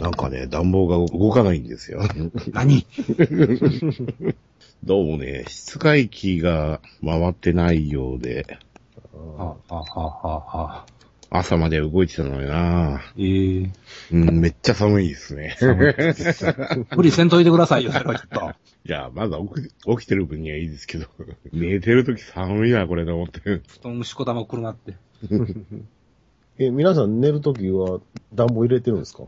なんかね、暖房が動かないんですよ。何？どうもね、室外機が回ってないようで、はあ、はあ、はあ、はあ。朝まで動いてたのになええうん、めっちゃ寒いですね。無理せんといてくださいよ、それはちょっと。いや、まだ起き起きてる分にはいいですけど、寝てるとき寒いな、これと思って。布団しこたま来るなって。え、皆さん寝るときは暖房入れてるんですか？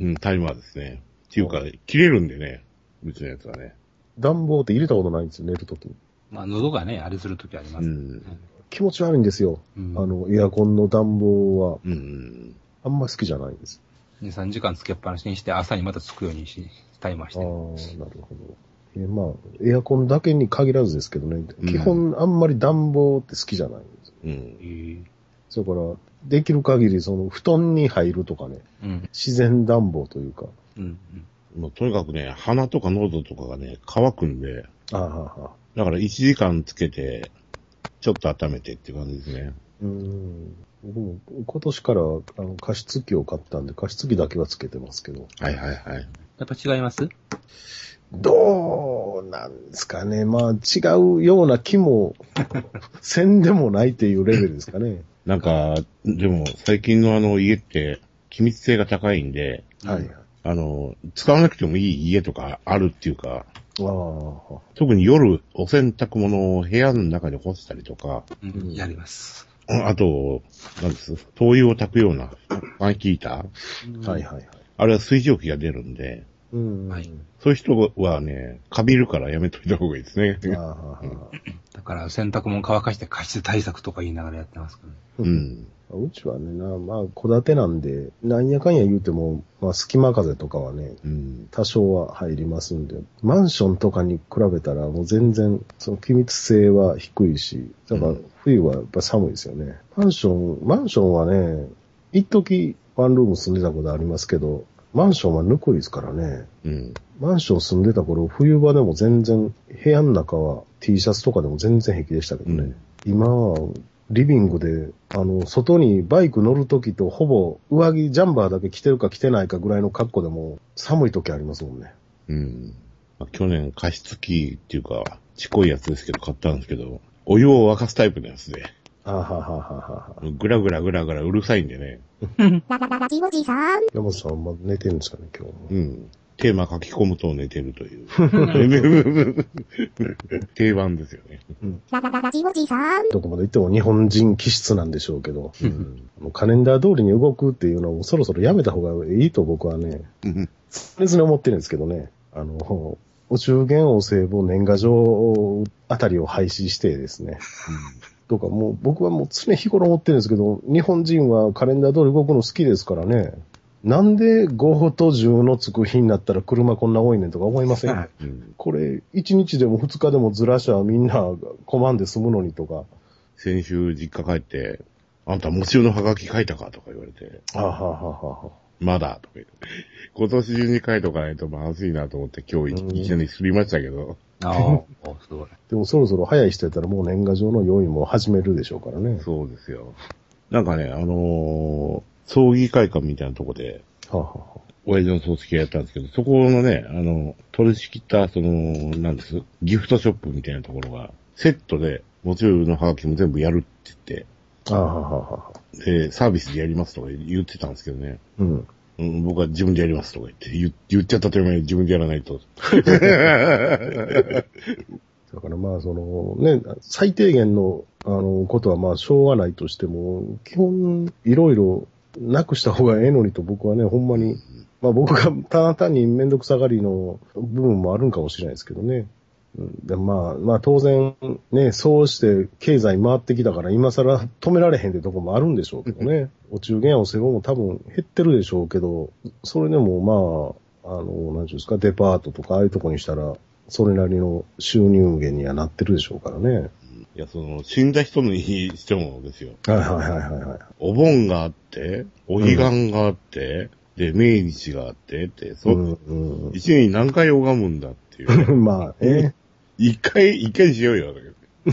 うん、タイマーですね。っていうか、切れるんでね、うちのやつはね。暖房って入れたことないんですよ、寝るときに。まあ、喉がね、あれするときあります。うん。気持ち悪いんですよ。うんあの、エアコンの暖房は、うん。あんま好きじゃないんです。2、3時間つけっぱなしにして、朝にまたつくようにし、タイマーしああ、て。なるほど。えまあ、エアコンだけに限らずですけどね、うん基本あんまり暖房って好きじゃないんです。うん。ええだから、できる限りその布団に入るとかね、うん。自然暖房というか、うん。もうとにかくね、鼻とか喉とかがね、乾くんで、ああ、だから1時間つけて、ちょっと温めてっていう感じですね。うん。僕も今年からあの加湿器を買ったんで、加湿器だけはつけてますけど。はいはいはい。やっぱ違います？どうなんですかね。まあ違うような気も、せんでもないっていうレベルですかね。なんか、でも最近のあの家って、機密性が高いんで、はい。あの、使わなくてもいい家とかあるっていうか、特に夜お洗濯物を部屋の中で干したりとか、うん、うんやります。あと、なんです、灯油を炊くようなファンヒーターはいはいはい。あれは水蒸気が出るんで、うん。はいそういう人はね、カビるからやめといた方がいいですね。だから、洗濯物乾かして加湿対策とか言いながらやってますからね。うん。うちはね、なまあ、戸建てなんで、なんやかんや言うても、まあ、隙間風とかはね、うん。多少は入りますんで、マンションとかに比べたらもう全然、その機密性は低いし、だからうん冬はやっぱ寒いですよね。マンション、マンションはね、一時ワンルーム住んでたことありますけど、マンションはぬくいですからね。うん。マンション住んでた頃、冬場でも全然、部屋の中は T シャツとかでも全然平気でしたけどね。うん今は、リビングで、あの、外にバイク乗るときとほぼ上着、ジャンバーだけ着てるか着てないかぐらいの格好でも寒い時ありますもんね。うん。まあ去年加湿器っていうか、ちっこいやつですけど買ったんですけど、お湯を沸かすタイプのやつで、あははははは。ぐらぐらぐらぐらうるさいんでね。ララララジオジさん。山本さんまだ寝てるんですかね、今日も。うん。テーマ書き込むと寝てるという。定番ですよね。ララララジオジさん。どこまで行っても日本人気質なんでしょうけど、うん。カレンダー通りに動くっていうのをそろそろやめた方がいいと僕はね、うん別に思ってるんですけどね。あの、宇宙元王星母年賀状あたりを廃止してですね。とかもう僕はもう常日頃思ってるんですけど、日本人はカレンダー通り動くの好きですからね。なんで5と10のつく日になったら車こんな多いねんとか思いません、はい。うん。これ、1日でも2日でもずらしゃみんな困んで済むのにとか。先週実家帰って、あんたもちろんのハガキ書いたかとか言われて、はあ、はあはあは。あ、まだとか言って。今年中に書いとかないとまずいなと思って今日うん一緒にすりましたけど。ああ、おすごい。でもそろそろ早い人やったらもう年賀状の用意も始めるでしょうからね。そうですよ。なんかね、あのー葬儀会館みたいなとこで、はあ、はあはあ、親父の葬式やったんですけど、そこのね、あの、取り仕切った、その、なんです？ギフトショップみたいなところが、セットで、もちろんのハガキも全部やるって言って、ああ、はあはあはあ。で、サービスでやりますとか言ってたんですけどね。うん。うん、僕は自分でやりますとか言って、言言っちゃったという前に自分でやらないと。だからまあ、そのね、最低限の、あの、ことはまあ、しょうがないとしても、基本、いろいろなくした方がええのにと僕はね、ほんまに、まあ僕がただ単にめんどくさがりの部分もあるんかもしれないですけどね。うんでまあ、まあ当然、ね、そうして経済回ってきたから今更止められへんってとこもあるんでしょうけどね。お中元お世話も多分減ってるでしょうけど、それでもまあ、あの、なんていうんですか、デパートとかああいうとこにしたら、それなりの収入源にはなってるでしょうからね。いや、その、死んだ人にしてもですよ。はいはいはいはいはい。お盆があって、お彼岸があって、で、命日があって、って、そう、うん一年に何回拝むんだっていう。うん、まあ、え一回、一回にしようよ。だけ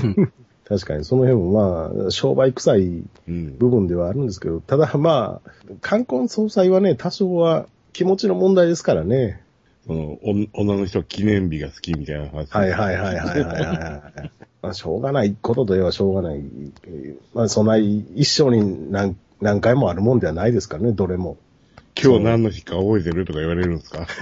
ど 確かにその辺もまあ、商売臭いうん。部分ではあるんですけど、ただまあ、冠婚総裁はね、多少は気持ちの問題ですからね。その、お女の人は記念日が好きみたいな話。はいはいはいはいはいはいはい。まあ、しょうがないことといえばしょうがない。まあ、そんな一生に何何回もあるもんではないですからね、どれも。今日何の日か覚えてるとか言われるんですか？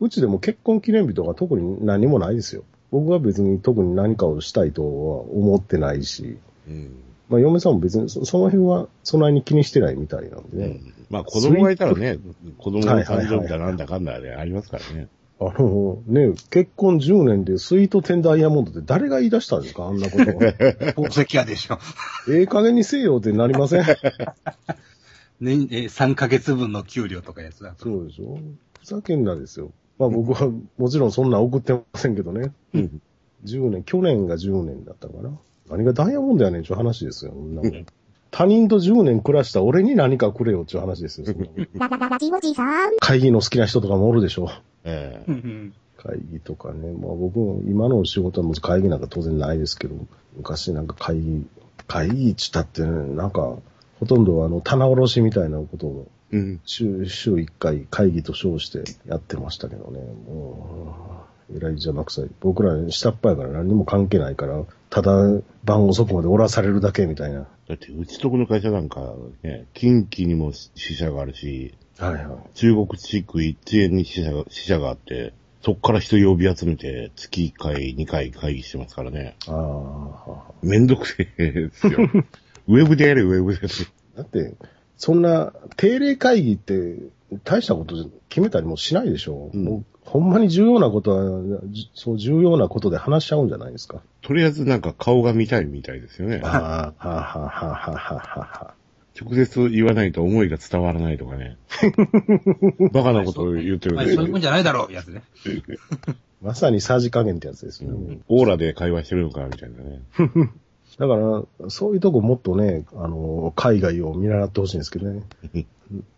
うちでも結婚記念日とか特に何もないですよ。僕は別に特に何かをしたいとは思ってないし、うん。まあ嫁さんも別にそその辺はそんなに気にしてないみたいなんでね。まあ子供がいたらね、子供の誕生日だなんだかんだでありますからね。あのね、結婚10年でスイートテンダイヤモンドって誰が言い出したんですか？あんなこと。宝石屋でしょ。ええ加減にせえよってなりません？年、えー、3ヶ月分の給料とかやつだと。そうでしょ？ふざけんなですよ。まあ僕はもちろんそんなん送ってませんけどね。うん。10年、去年が10年だったのかな。何がダイヤモンドやねんちゅう話ですよ。他人と10年暮らした俺に何かくれよちゅう話ですよ。会議の好きな人とかもおるでしょ。ええうんうん会議とかね。まあ僕も今の仕事はもう会議なんか当然ないですけど、昔なんか会議、会議っちったってね、なんか、ほとんどあの、棚卸しみたいなことをうん。週、週1回会議と称してやってましたけどね。もう、えらい邪魔くさい。僕ら下っ端やから何にも関係ないから、ただ晩遅くまでおらされるだけみたいな。だって、うちとこの会社なんか、ね、近畿にも支社があるし、はいはい。中国地区一円に支社が、支社があって、そっから人呼び集めて、月1回、2回会議してますからね。ああ、めんどくせえですよ。ウェブでやれ、ウェブで。だって、そんな定例会議って大したこと決めたりもしないでしょ。うんもうほんまに重要なことは、じそう重要なことで話しちゃうんじゃないですか。とりあえずなんか顔が見たいみたいですよね。ああ、はあ、はあ、はあ、はあ、は直接言わないと思いが伝わらないとかね。バカなことを言ってるまあ、んでそういうもんじゃないだろう、やつね。まさにさじ加減ってやつですね。オーラで会話してるのかみたいなね。だから、そういうとこもっとね、あの、海外を見習ってほしいんですけどね。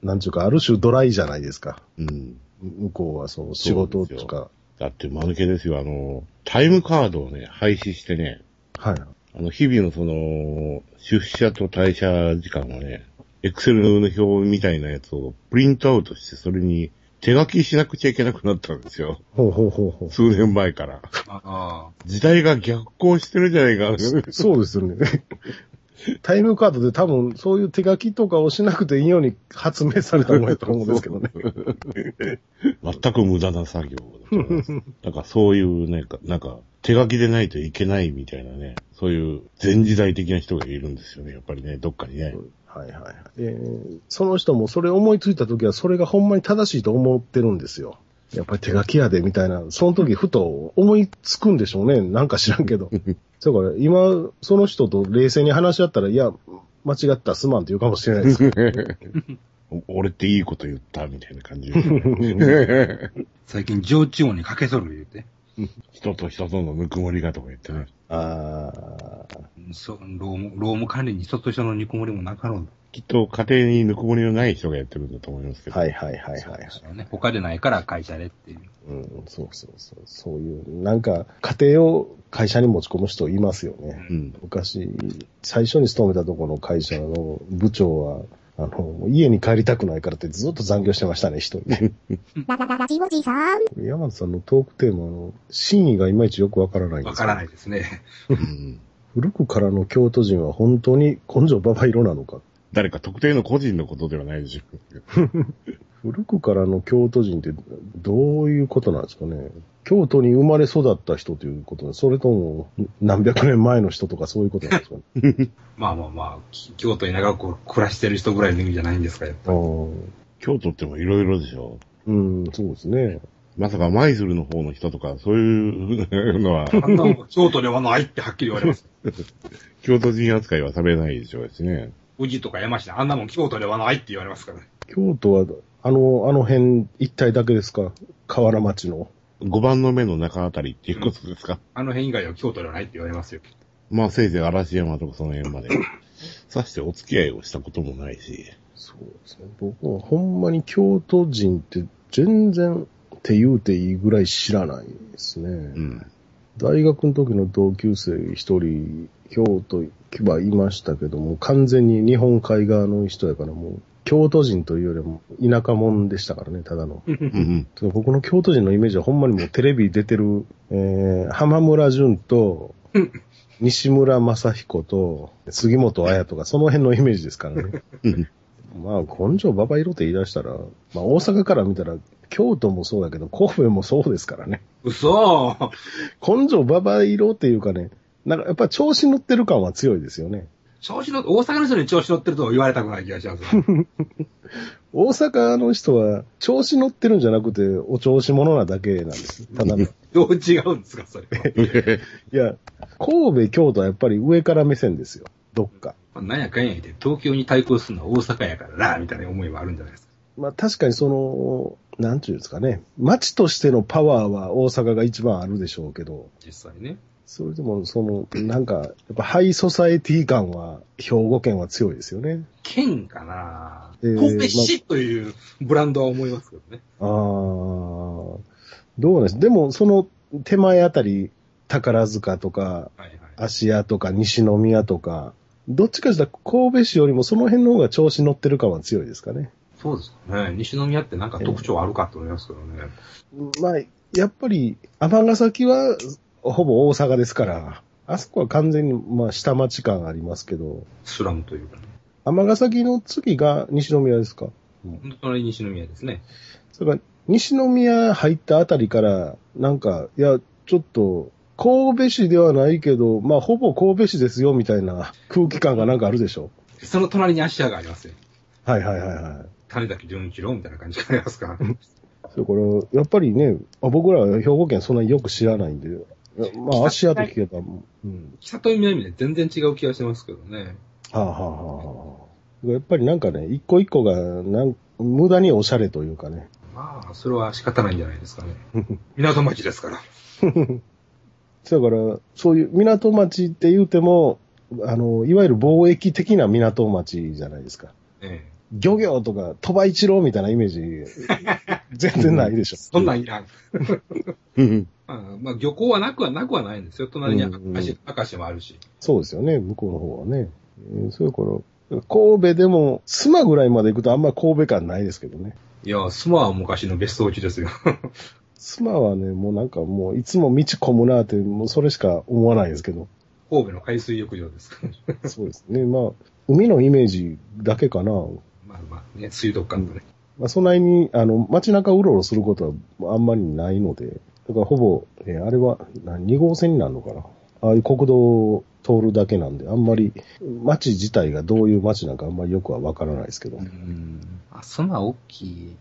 なんちゅうか、ある種ドライじゃないですか。うん。向こうはそう、仕事とか。だって、間抜けですよ。あの、タイムカードをね、廃止してね、はい。あの、日々のその、出社と退社時間をね、エクセルの表みたいなやつをプリントアウトして、それに手書きしなくちゃいけなくなったんですよ。ほうほうほうほう。数年前から。ああ。時代が逆行してるじゃないか。そうですよね。タイムカードで多分そういう手書きとかをしなくていいように発明されたものやと思うんですけどね。全く無駄な作業だと思います。なんかそういうね、なんか手書きでないといけないみたいなね、そういう前時代的な人がいるんですよね、やっぱりね、どっかにね。はいはいはい。で、その人もそれ思いついた時はそれがほんまに正しいと思ってるんですよ。やっぱり手書きやでみたいな、その時ふと思いつくんでしょうね。なんか知らんけど。だから今、その人と冷静に話し合ったら、いや、間違った、すまんって言うかもしれないですけど。お 俺っていいこと言ったみたいな感じ。最近、上中音にかけそる言うて。人と人とのぬくもりがとか言ってね。あそう、労務、労務管理に人と人の煮こもりもなかろう。きっと家庭にぬくもりのない人がやってるんだと思いますけあ、ど。はいはいはいはい、はい。そうね。他でないから会社でっていう。うん、そうそうそう。そういう、なんか、家庭を会社に持ち込む人いますよね。うん。昔、最初に勤めたところの会社の部長は、あの、家に帰りたくないからってずっと残業してましたね、一人で。ララララジオジさん。山田さんのトークテーマの真意がいまいちよくわからないんですよわからないですね。うん古くからの京都人は本当に根性ババ色なのか。誰か特定の個人のことではないでしょう。古くからの京都人ってどういうことなんですかね。京都に生まれ育った人ということそれとも何百年前の人とかそういうことなんですかね？まあまあまあ、き京都に長く暮らしてる人ぐらいの意味じゃないんですか、やっぱあり。ー京都ってもいろいろでしょ。うん、そうですね。まさか舞鶴の方の人とか、そういうのは、あんなもん京都ではないってはっきり言われます。京都人扱いはされないでしょうしね。宇治とか山下、あんなもん京都ではないって言われますから。京都は、あの、あの辺一帯だけですか？河原町の。5番の目の中あたりっていうことですか？あの辺以外は京都ではないって言われますよ。まあ、せいぜい嵐山とかその辺まで、さしてお付き合いをしたこともないし。そうですね。僕はほんまに京都人って全然って言うていいぐらい知らないですね。うん。大学の時の同級生一人、京都はいましたけども、完全に日本海側の人やからもう、京都人というよりも田舎者でしたからね、ただの。うんうん。僕の京都人のイメージはほんまにもうテレビ出てる、えー、浜村淳と、西村正彦と、杉本彩とか、その辺のイメージですからね。うんまあ、根性ババ色って言い出したら、まあ大阪から見たら、京都もそうだけど、神戸もそうですからね。嘘根性ババ色っていうかね、なんかやっぱ調子乗ってる感は強いですよね。調子乗大阪の人に調子乗ってるとは言われたくない気がしますね。大阪の人は調子乗ってるんじゃなくて、お調子者なだけなんです。ただ、いどう違うんですか、それは。や、神戸、京都はやっぱり上から目線ですよ。どっか。まあなんやかんや言って、東京に対抗するのは大阪やからな、みたいな思いはあるんじゃないですか。まあ確かにその、なんていうんですかね。街としてのパワーは大阪が一番あるでしょうけど、実際ね。それでもその、なんか、やっぱハイソサエティ感は、兵庫県は強いですよね。県かな、えー神戸市というブランドは思いますけどね。ああ、どうなんですでもその手前あたり、宝塚とか、はいはい。芦屋とか西宮とか、どっちかしたら神戸市よりもその辺の方が調子乗ってる感は強いですかね。そうですね。西宮ってなんか特徴あるかと思いますけどね。まあ、やっぱり、尼崎はほぼ大阪ですから、あそこは完全に、まあ、下町感ありますけど、スラムというかね。尼崎の次が西宮ですか？本当に西宮ですね。それから、西宮入ったあたりから、なんか、いや、ちょっと、神戸市ではないけど、まあ、ほぼ神戸市ですよ、みたいな空気感がなんかあるでしょ？その隣に芦屋がありますよ。はいはいはいはい。種崎純一郎みたいな感じがありますから。それから、やっぱりね、あ僕らは兵庫県そんなによく知らないんで、まあ、足跡聞けば、うん。北と南で全然違う気がしますけどね。はあ、はあはあはあ、やっぱりなんかね、一個一個がなん、無駄におしゃれというかね。まあ、それは仕方ないんじゃないですかね。港町ですから。だから、そういう港町って言うても、あの、いわゆる貿易的な港町じゃないですか。ええ。漁業とか、鳥羽一郎みたいなイメージ、全然ないでしょ。そんなんいらん。うんまあ、まあ、漁港はなくはなくはないんですよ。隣にうんうん明石明石もあるし。そうですよね、向こうの方はね。えーそれから、神戸でも、須磨ぐらいまで行くとあんま神戸感ないですけどね。いや、スマは昔の別荘地ですよ。須磨はね、もうなんかもういつも道混むなって、もうそれしか思わないですけど。神戸の海水浴場ですから。そうですね。まあ、海のイメージだけかな。まあまあね、水族館とね。まあ、そんなに、あの、街中うろうろすることはあんまりないので、だからほぼ、えーあれは、な2号線になるのかな。ああいう国道を通るだけなんで、あんまり、街自体がどういう街なんかあんまりよくはわからないですけど。うん。あ、そんな大きい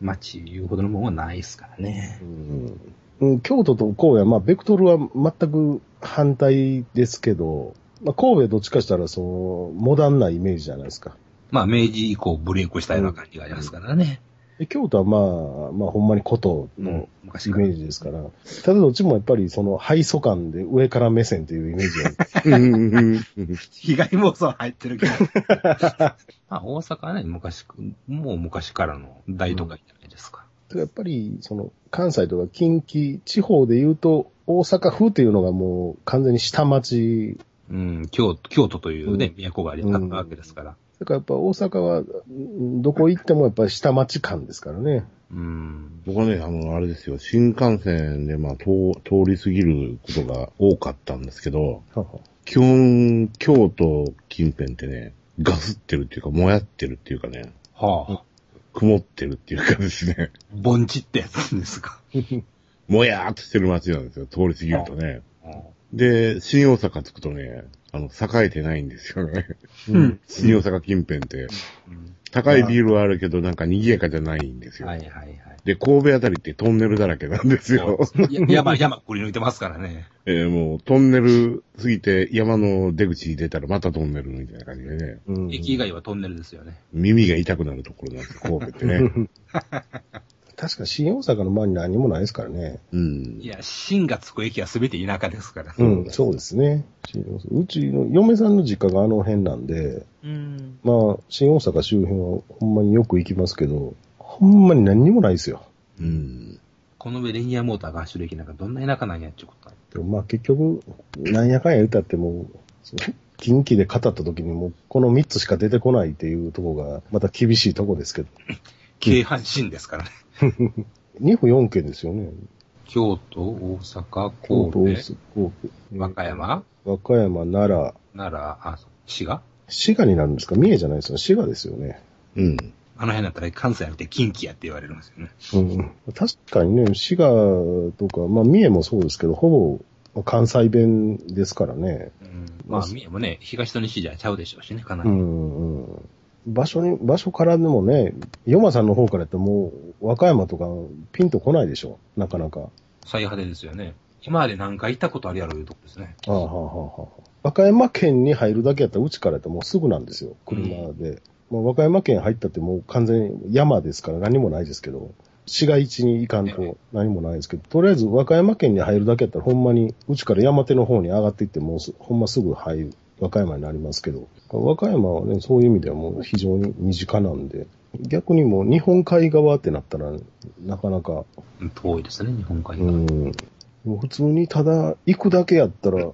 町いうほどのものはないですからね。うんうん、京都と神戸は、まあ、ベクトルは全く反対ですけど、まあ、神戸はどっちかしたら、その、モダンなイメージじゃないですか。まあ、明治以降ブレイクしたような感じがありますからね。で京都はまあ、まあ、ほんまに古都のイメージですから、ただどっちもやっぱりその、敗訴感で上から目線というイメージが、うんうんうん被害妄想入ってるけど。まあ、大阪はね、昔、もう昔からの大都会じゃないですか。やっぱり、その、関西とか近畿地方で言うと、大阪府っていうのがもう完全に下町。うん、京都、京都というね、都があり、うんあったわけですから。だからやっぱ大阪は、うんどこ行ってもやっぱり下町感ですからね。うん。僕はね、あの、あれですよ、新幹線で、まあ、通通り過ぎることが多かったんですけど、はは基本、京都近辺ってね、ガスってるっていうか、もやってるっていうかね、はあ。曇ってるっていうかですね、盆地ってやつなんですか？もやーっとしてる街なんですよ、通り過ぎるとね。うんで、新大阪着くとね、あの、栄えてないんですよね。うん。新大阪近辺って。高いビルはあるけど、なんか賑やかじゃないんですよ。はいはいはい。で、神戸あたりってトンネルだらけなんですよ。や山、山くり抜いてますからね。えーもう、トンネル過ぎて山の出口出たらまたトンネルみたいな感じでね、うん駅以外はトンネルですよね。耳が痛くなるところなんですよ、神戸ってね。確か新大阪の周りに何もないですからね。うんい。や、新がつく駅は全て田舎ですから。うん、そうですね。うちの嫁さんの実家があの辺なんで、うん。まあ、新大阪周辺はほんまによく行きますけど、ほんまに何にもないですよ。うん。この上レニアモーターが走る駅なんかどんな田舎なんやっちゅうことでもまあ結局、なんやかんや言ったっても近畿で語った時にもうこの3つしか出てこないっていうところがまた厳しいとこですけど。京阪神ですからね。2府4県ですよね。京都、大阪、京都、神戸、大阪神戸和歌山、和歌山、奈良、奈良、あ、滋賀？滋賀になるんですか？三重じゃないですよ。滋賀ですよね。うん。あの辺だったら関西やめて近畿やって言われるんですよね。うん、確かにね、滋賀とか、まあ三重もそうですけど、ほぼ関西弁ですからね。うん、まあ、三重もね、東と西じゃちゃうでしょうしね、かなうり。ん、うん。場所に、場所からでもね、ヨマさんの方からやったらもう、和歌山とかピンとこないでしょ。なかなか。最派手ですよね。今まで何回行ったことあるやろいうとこですね。ああ、はあ、はあ、はあ。和歌山県に入るだけやったら、うちからやったらもうすぐなんですよ。車で。まあ、和歌山県入ったってもう完全に山ですから何もないですけど、市街地に行かんと何もないですけど、とりあえず和歌山県に入るだけやったらほんまに、うちから山手の方に上がっていってもうすほんますぐ入る、和歌山になりますけど、和歌山はね、そういう意味ではもう非常に身近なんで、逆にもう日本海側ってなったら、なかなかうん遠いですね、日本海側。うん。もう普通にただ行くだけやったら、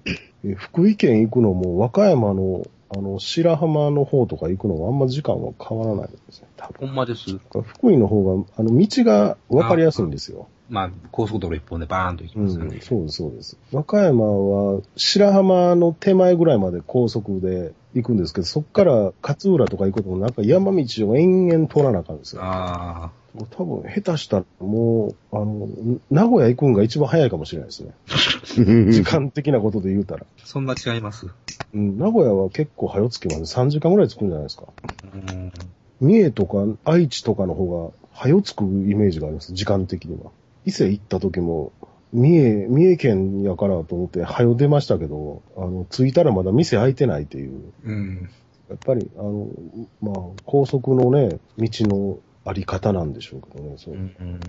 え福井県行くのも和歌山のあの白浜の方とか行くのはあんま時間は変わらないんですね。多分。ほんまです。福井の方が、あの道が分かりやすいんですよ。まあ、高速道路一本でバーンと行きうますよね。ん、そうです、そうです。和歌山は白浜の手前ぐらいまで高速で行くんですけど、そっから勝浦とか行くとなんか山道を延々通らなあかんですよ。あもう多分下手したらもう、あの、名古屋行くんが一番早いかもしれないですね。時間的なことで言うたら。あ、そんな違います？うん、名古屋は結構早着きます。3時間ぐらい着くんじゃないですか。うん。三重とか愛知とかの方が早着くイメージがあります。時間的には。伊勢行った時も、三重、三重県やからと思って早出ましたけど、あの、着いたらまだ店開いてないっていう。うん。やっぱり、あの、まあ、高速のね、道のあり方なんでしょうけどね。そううん。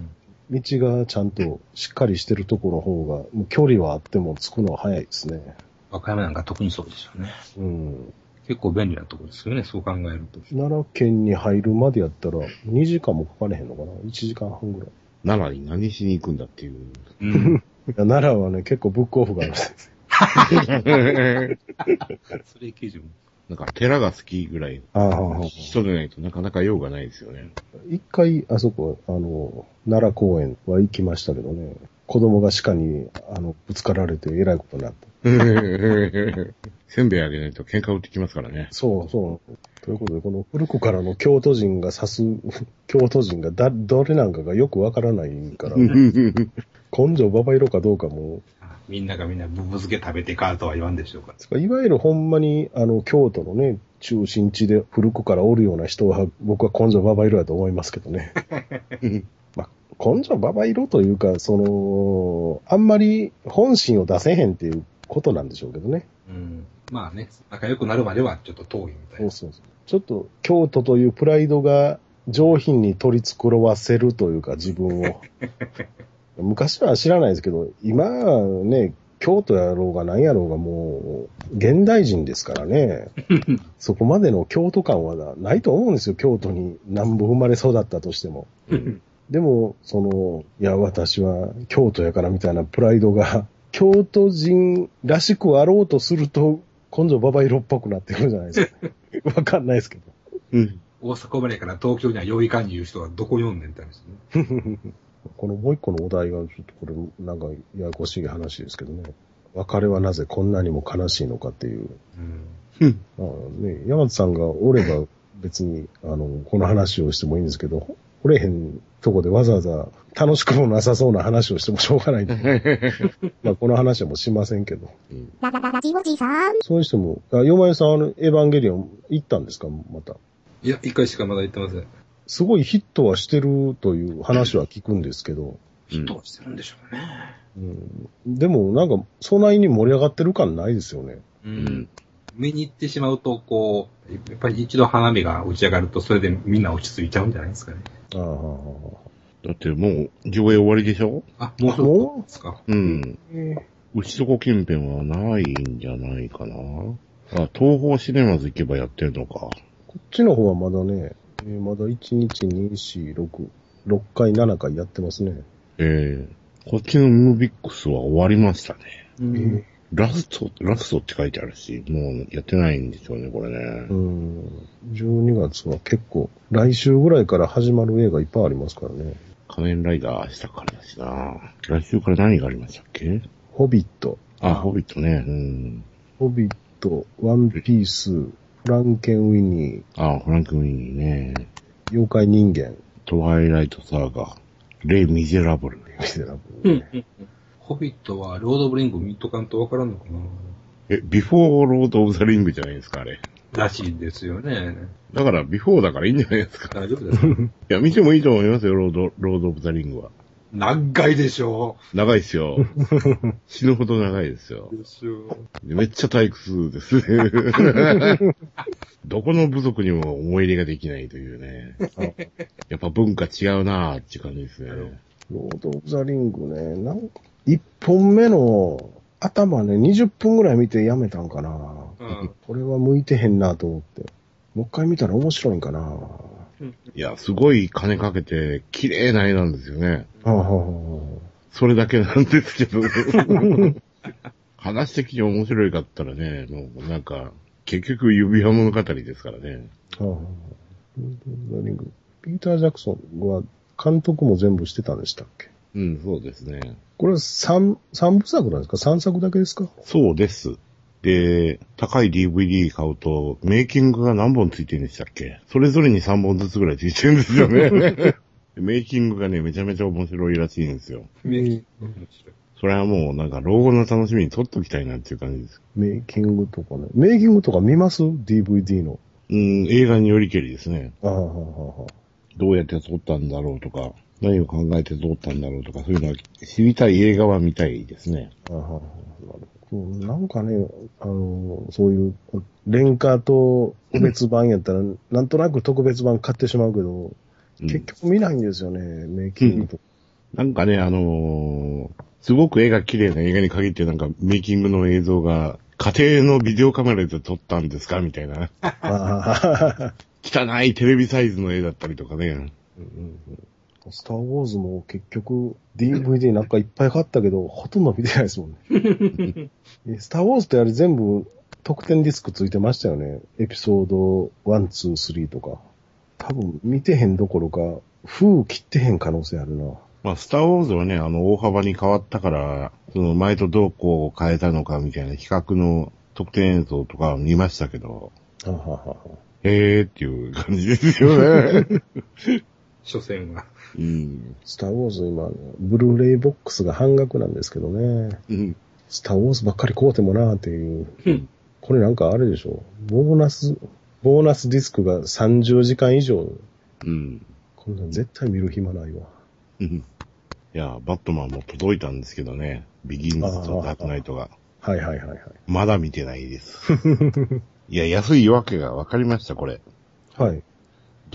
道がちゃんとしっかりしてるところの方が、もう距離はあっても着くのは早いですね。和歌山なんか特にそうですよね。うん。結構便利なところですよね、そう考えると。奈良県に入るまでやったら、2時間もかかれへんのかな ?1 時間半ぐらい。奈良に何しに行くんだっていう。うん。奈良はね、結構ブックオフがあるんです。それ基準。なんか寺が好きぐらいああ、はあはあ人でないとなかなか用がないですよね。一回、あそこ、あの、奈良公園は行きましたけどね、子供が鹿に、あの、ぶつかられてえらいことになった。せん。べいあげないと喧嘩売ってきますからね。そうそう。ということで、この古くからの京都人が指す、京都人がだ、どれなん。かがよくわからないから、根性ババ色かどうかも、みん。ながみん。なブブ漬け食べてかとは言わん。でしょうか。つかいわゆるほん。まに、あの、京都のね、中心地で古くからおるような人は、僕は根性ババ色だと思いますけどね。まあ、根性ババ色というか、その、あん。まり本心を出せへん。っていうことなんでしょうけどね。うん。まあね、仲良くなるまではちょっと遠いみたいな。そうそうそう。ちょっと、京都というプライドが上品に取り繕わせるというか、自分を。昔は知らないですけど、今はね、京都やろうが何やろうがもう、現代人ですからね。そこまでの京都感はないと思うんですよ、京都に南部生まれ育ったとしても。うんでも、その、いや、私は京都やからみたいなプライドが、京都人らしくあろうとすると、根性ババ色っぽくなってくるんじゃないですか。わかんないですけど。うん。大阪生まれから東京には良いかに言う人はどこ読んでんって話ですね。このもう一個のお題が、ちょっとこれ、なんか、ややこしい話ですけどね。別れはなぜこんなにも悲しいのかっていう。うん。あね、山田さんがおれば別に、あの、この話をしてもいいんですけど、おれへんとこでわざわざ楽しくもなさそうな話をしてもしょうがないんで。まあ、この話はもうしませんけど。ララララジオジさん。そういう人も、あ、よまゆさん、あの、エヴァンゲリオン行ったんですか？また。いや、一回しかまだ言ってません。すごいヒットはしてるという話は聞くんですけど、ヒットはしてるんでしょうね。うん、でもなんか、そないに盛り上がってる感ないですよね。ううんん。見に行ってしまうと、こう、やっぱり一度花火が打ち上がると、それでみんな落ち着いちゃうんじゃないですかね。ああ、だってもう上映終わりでしょ？あ、もうそもう？ですか。うん。えうちとこ近辺はないんじゃないかな。あ、東方シネマズ行けばやってるのか。こっちの方はまだね、えーまだ1日2、4、6、6回、7回やってますね。ええこっちのムービックスは終わりましたね。うん。ラスト、ラストって書いてあるし、もうやってないんでしょうね、これね。うん。12月は結構、来週ぐらいから始まる映画いっぱいありますからね。仮面ライダー明日からだしな。来週から何がありましたっけ？ホビット、あ、ホビットね。うん。ホビット、ワンピース、フランケンウィニあ、フランク・ウィニーね。ー、妖怪人間、トワイライト・サーガ、レイ・ミゼラブル。ミゼラブルね。ホビットはロード・オブ・リング見とかんとわからんのかなえ、ビフォー・ロード・オブ・ザ・リングじゃないですか、あれ。らしいですよね。だから、 before だからいいんじゃないですか。大丈夫ですか いや、見てもいいと思いますよ、ロード、ロード・オブ・ザ・リングは。長いでしょ長いっすよ。死ぬほど長いですよ。う。ですよ。めっちゃ退屈ですね。どこの部族にも思い入れができないというね。やっぱ文化違うなーって感じですね。ロード・オブ・ザ・リングね、なんか、1本目の頭ね、20分ぐらい見てやめたんかな。うんこれは向いてへんなと思って。もう一回見たら面白いんかな。はいや、すごい金かけて、綺麗な絵なんですよね。あ、はあはそれだけなんですけど。話的に面白いかったらね、もうなんか、結局指輪物語ですからね。ピーター・ジャクソンは監督も全部してたんでしたっけ？うん、そうですね。これ三、三部作なんですか？三作だけですか？そうです。で、高い DVD 買うと、メイキングが何本ついてるんでしたっけ？それぞれに3本ずつぐらいついてるんですよね。メイキングがね、めちゃめちゃ面白いらしいんですよ。面白いそれはもうなんか老後の楽しみに撮っときたいなっていう感じです。メイキングとかね。メイキングとか見ます ?DVD の。うん、映画によりけりですね。ああ、はあ、はあ。どうやって撮ったんだろうとか、何を考えて撮ったんだろうとか、そういうのは知りたい映画は見たいですね。あははなるほどなんかね、あの、そういう、廉価と特別版やったら、なんとなく特別版買ってしまうけど、うん結局見ないんですよね、メイキングとか。なんかね、あのーすごく絵が綺麗な映画に限ってなんかメイキングの映像が家庭のビデオカメラで撮ったんですかみたいな。汚いテレビサイズの絵だったりとかね。うんうんスター・ウォーズも結局 DVD なんかいっぱい買ったけど、ほとんど見てないですもんね。えスター・ウォーズってあれ全部特典ディスクついてましたよね。エピソード1、2、3とか。多分見てへんどころか、封切ってへん可能性あるな。まあ、スターウォーズはね、あの、大幅に変わったから、その前とどうこう変えたのかみたいな比較の特典映像とかは見ましたけど、ははははへーっていう感じですよね。所詮は。うん。スター・ウォーズ今、ブルーレイボックスが半額なんですけどね。うん。スター・ウォーズばっかり買うてもなーっていう。うんこれなんかあれでしょボーナス、ボーナスディスクが30時間以上。うん。こんなん絶対見る暇ないわ。うんいや、バットマンも届いたんですけどね。ビギンズとダークナイトが。はいはいはいはい。まだ見てないです。いや、安いわけが分かりました、これ。はい。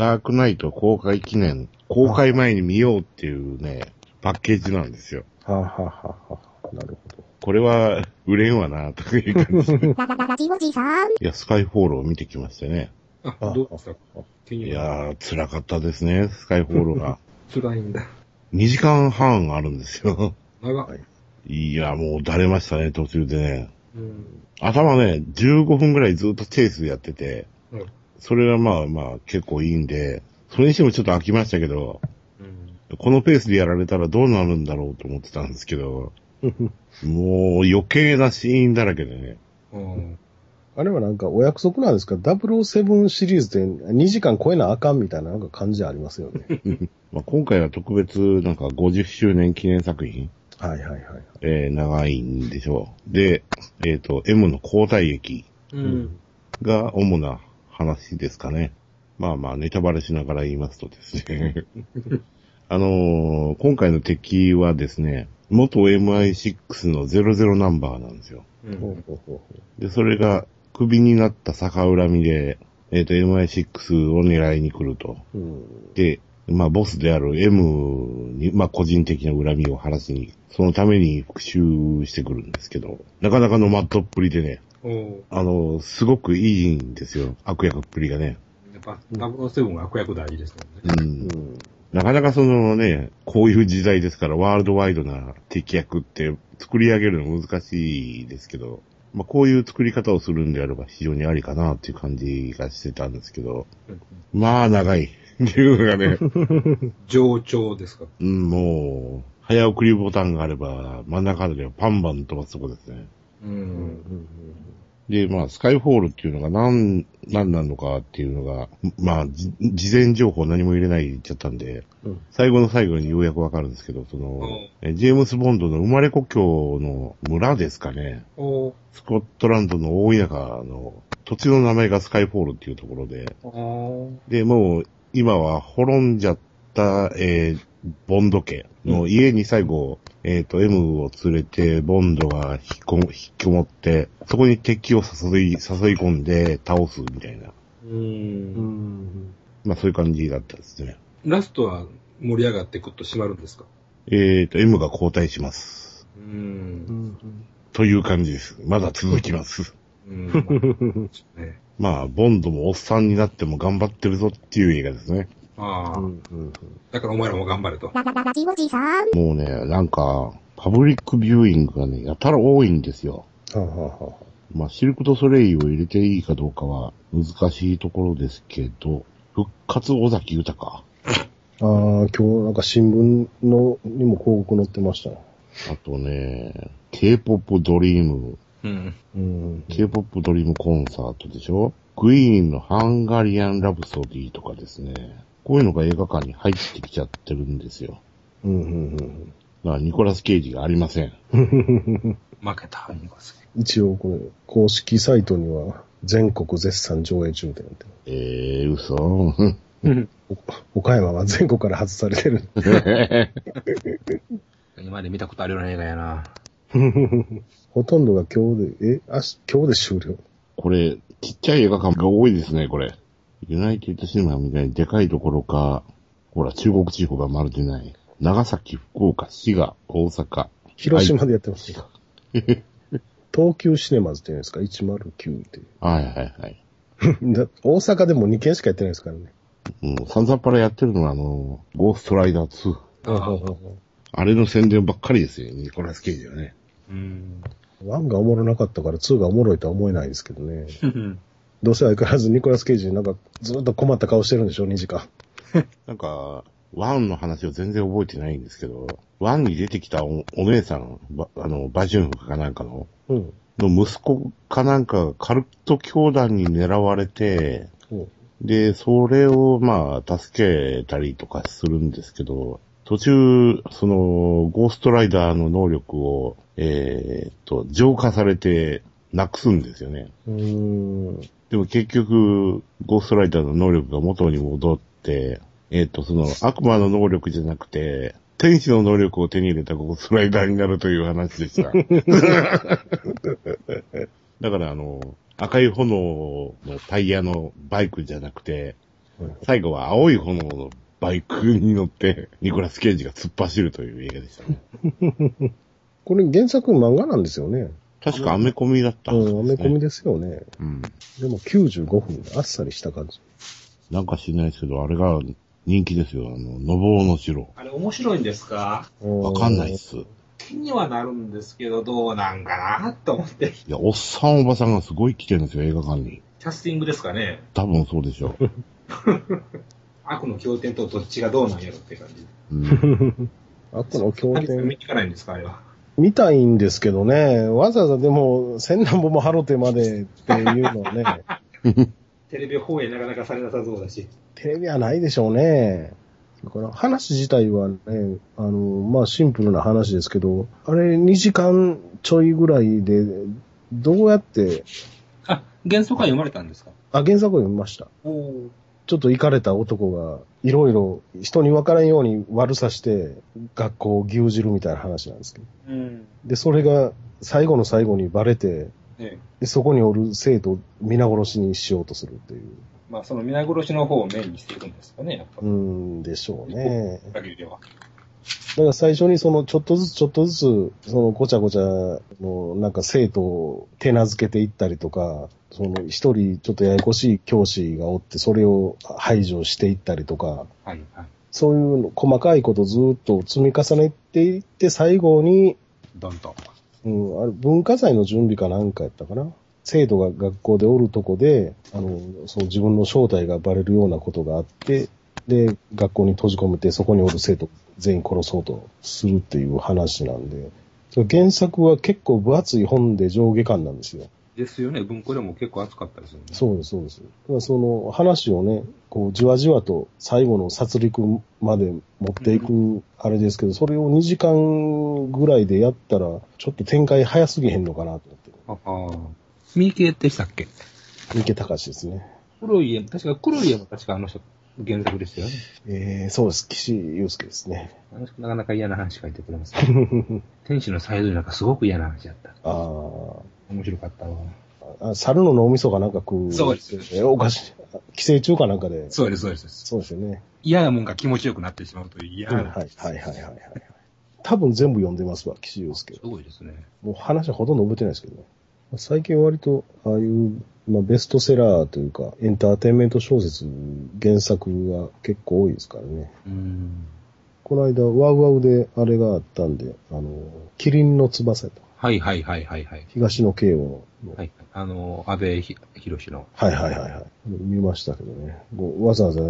ダークナイト公開記念、公開前に見ようっていうね、パッケージなんですよ。はあ、はあはあはあ、なるほこれは、売れんわな、という感じ。いララララジオジさん。や、スカイフォールを見てきましてね。あ、ど。どうでしたかいやー、辛かったですね、スカイフォールが。辛いんだ。2時間半あるんですよ。長はいいや、もう、だれましたね、途中でね。うん。頭ね、15分ぐらいずっとチェイスやってて、うんそれがまあまあ結構いいんで、それにしてもちょっと飽きましたけど、うん。このペースでやられたらどうなるんだろうと思ってたんですけど、ど。もう余計なシーンだらけでね。うん。あれはなんかお約束なんですか ?007 シリーズで2時間超えなあかんみたいななんか感じありますよね。まあ、今回は特別なんか50周年記念作品、はいはいはい。えー長いんでしょう。で、えっ、と、M の交代劇うん。が主な話ですかね。まあまあ、ネタバレしながら言いますとですね。あのー今回の敵はですね、元 MI6 の00ナンバーなんですよ。うん。で、それがクビになった逆恨みで、えっ、と、MI6 を狙いに来ると。ほう。うん。で、まあ、ボスである M に、まあ、個人的な恨みを晴らしに、そのために復讐してくるんですけど、なかなかのマットっぷりでね、あの、すごくいいんですよ。悪役っぷりがね。やっぱ、007は悪役大事ですもんね。うん。うん。なかなかそのね、こういう時代ですから、ワールドワイドな敵役って作り上げるの難しいですけど、まあこういう作り方をするんであれば非常にありかなっていう感じがしてたんですけど、まあ長いっていうのがね、上長ですか？うん、もう、早送りボタンがあれば真ん中でパンパン飛ばすとこですね。う。うん。んで、まあ、スカイフォールっていうのが何、何なのかっていうのが、まあ、じ事前情報何も入れないで言っちゃったんで、うん。最後の最後にようやくわかるんですけど、その、えジェームス・ボンドの生まれ故郷の村ですかね。おスコットランドの大田舎の土地の名前がスカイフォールっていうところで、おで、もう、今は滅んじゃった、えーボンド家の家に最後、えっ、と、M を連れて、ボンドが引きこも引きこもって、そこに敵を誘い、誘い込んで倒すみたいな。う。うんんまあそういう感じだったですね。ラストは盛り上がってぐっと締まるんですか？えっ、と、M が交代します。う。うんんという感じです。まだ続きます。うん。ね まあ、ボンドもおっさんになっても頑張ってるぞっていう映画ですね。ああ。うんだからお前らも頑張れと。もうね、なんか、パブリックビューイングがね、やたら多いんですよ。はあはあまあ、シルク・ド・ソレイユを入れていいかどうかは難しいところですけど、復活尾崎豊。ああ、今日なんか新聞のにも広告載ってました。あとね、K-POP ドリーム、うん。うん。K-POP ドリームコンサートでしょグイーンのハンガリアン・ラブソディとかですね。こういうのが映画館に入ってきちゃってるんですよ。うんうんだからニコラス・ケイジがありません。うん。負けた。ニコラス一応これ、公式サイトには全国絶賛上映中でって。えー、嘘 お岡山は全国から外されてる。今まで見たことあるような映画やな。ほとんどが今日で、え、あし、今日で終了。これ、ちっちゃい映画館が多いですね、これ。ユナイテッドシネマみたいにでかいところか、ほら、中国地方がまるでない。長崎、福岡、滋賀、大阪。広島でやってますよ。東急シネマズっていうんですか ?109 っていう。はいはいはい。だ大阪でも2軒しかやってないですからね。うん、サンザッパラやってるのはあの、ゴーストライダー2。ああれの宣伝ばっかりですよ、ニコラス・ケイジはね。うん。1がおもろなかったから2がおもろいとは思えないですけどね。どうせ相変わらずニコラス・ケイジなんかずっと困った顔してるんでしょ ?2 時間。なんか、ワンの話を全然覚えてないんですけど、ワンに出てきたおお姉さん、ばあの、バジュンフかなんかの、うん。の息子かなんかがカルト教団に狙われて、うんで、それをまあ、助けたりとかするんですけど、途中、その、ゴーストライダーの能力を、えーっと、浄化されて、なくすんですよね。でも結局、ゴーストライダーの能力が元に戻って、えーっと、その、悪魔の能力じゃなくて、天使の能力を手に入れたゴーストライダーになるという話でした。だからあの、赤い炎のタイヤのバイクじゃなくて、最後は青い炎のバイクに乗って、ニコラス・ケイジが突っ走るという映画でしたね。これ原作漫画なんですよね。確かアメコミだったうん、アメコミで。ですよね。うん。でも95分あっさりした感じ。なんか知らないですけど、あれが人気ですよ。あの、のぼうの城。あれ面白いんですか？わかんないっす。い気にはなるんですけど、どうなんかなと思って。や、おっさんおばさんがすごい来てるんですよ、映画館に。キャスティングですかね？多分そうでしょう。悪の経典とどっちがどうなんやろって感じ。うん。あとの経 見典に行かないんですか、あれは。見たいんですけどね、わざわざでも、千何本もハロテまでっていうのはね、テレビ放映なかなかされなさそうだし。テレビはないでしょうね。だから話自体はね、あの、まあシンプルな話ですけど、あれ2時間ちょいぐらいで、どうやって、あ、原則は読まれたんですか？あ、原作を読みました。おお。ちょっと行かれた男が、いろいろ人に分からんように悪さして、学校を牛耳るみたいな話なんですけど。うん。で、それが最後の最後にバレて、ねで、そこにおる生徒を皆殺しにしようとするっていう。まあ、その皆殺しの方をメインにしていくんですかね、やっぱう。んでしょうね。限りでは。だから最初にそのちょっとずつちょっとずつ、そのごちゃごちゃのなんか生徒を手なずけていったりとか、その一人ちょっとややこしい教師がおってそれを排除していったりとか、はい、はい。そういうの細かいことずっと積み重ねていって、最後に、どんと。うん、あれ文化祭の準備かなんかやったかな？生徒が学校でおるとこで、あの、その自分の正体がバレるようなことがあって、で、学校に閉じ込めて、そこにおる生徒全員殺そうとするっていう話なんで、原作は結構分厚い本で上下巻なんですよ。ですよね。文庫でも結構熱かったですよね。そうです、そうです。だからその話をね、こう、じわじわと最後の殺戮まで持っていくあれですけど、それを2時間ぐらいでやったら、ちょっと展開早すぎへんのかなと思って。ああ。三系でしたっけ？三池隆ですね。黒い家、確か黒い家も確かあの人原作でしたよね。えー、そうです。岸優介ですね。あの人なかなか嫌な話書いてくれます、天使のサイドなんかすごく嫌な話だった。あ面白かったわ。ーあ、猿の脳みそかなんか食う。そうですえおかしい。寄生虫かなんかで。そうです、そうです。そうですよね。嫌なもんが気持ちよくなってしまうという嫌はい、な。はい、はい、はい、はい。多分全部読んでますわ、岸優介す。ごいですね。もう話はほとんど覚えてないですけどね。最近割と、ああいう、まあ、ベストセラーというか、エンターテインメント小説、原作が結構多いですからね。うん。この間、ワウワウであれがあったんで、あの、キリンの翼やった。はいはいはいはいはい。東野慶応の。はい。あの、安倍ひ博士の。はいはいはいはい。見ましたけどね。こうわざわざ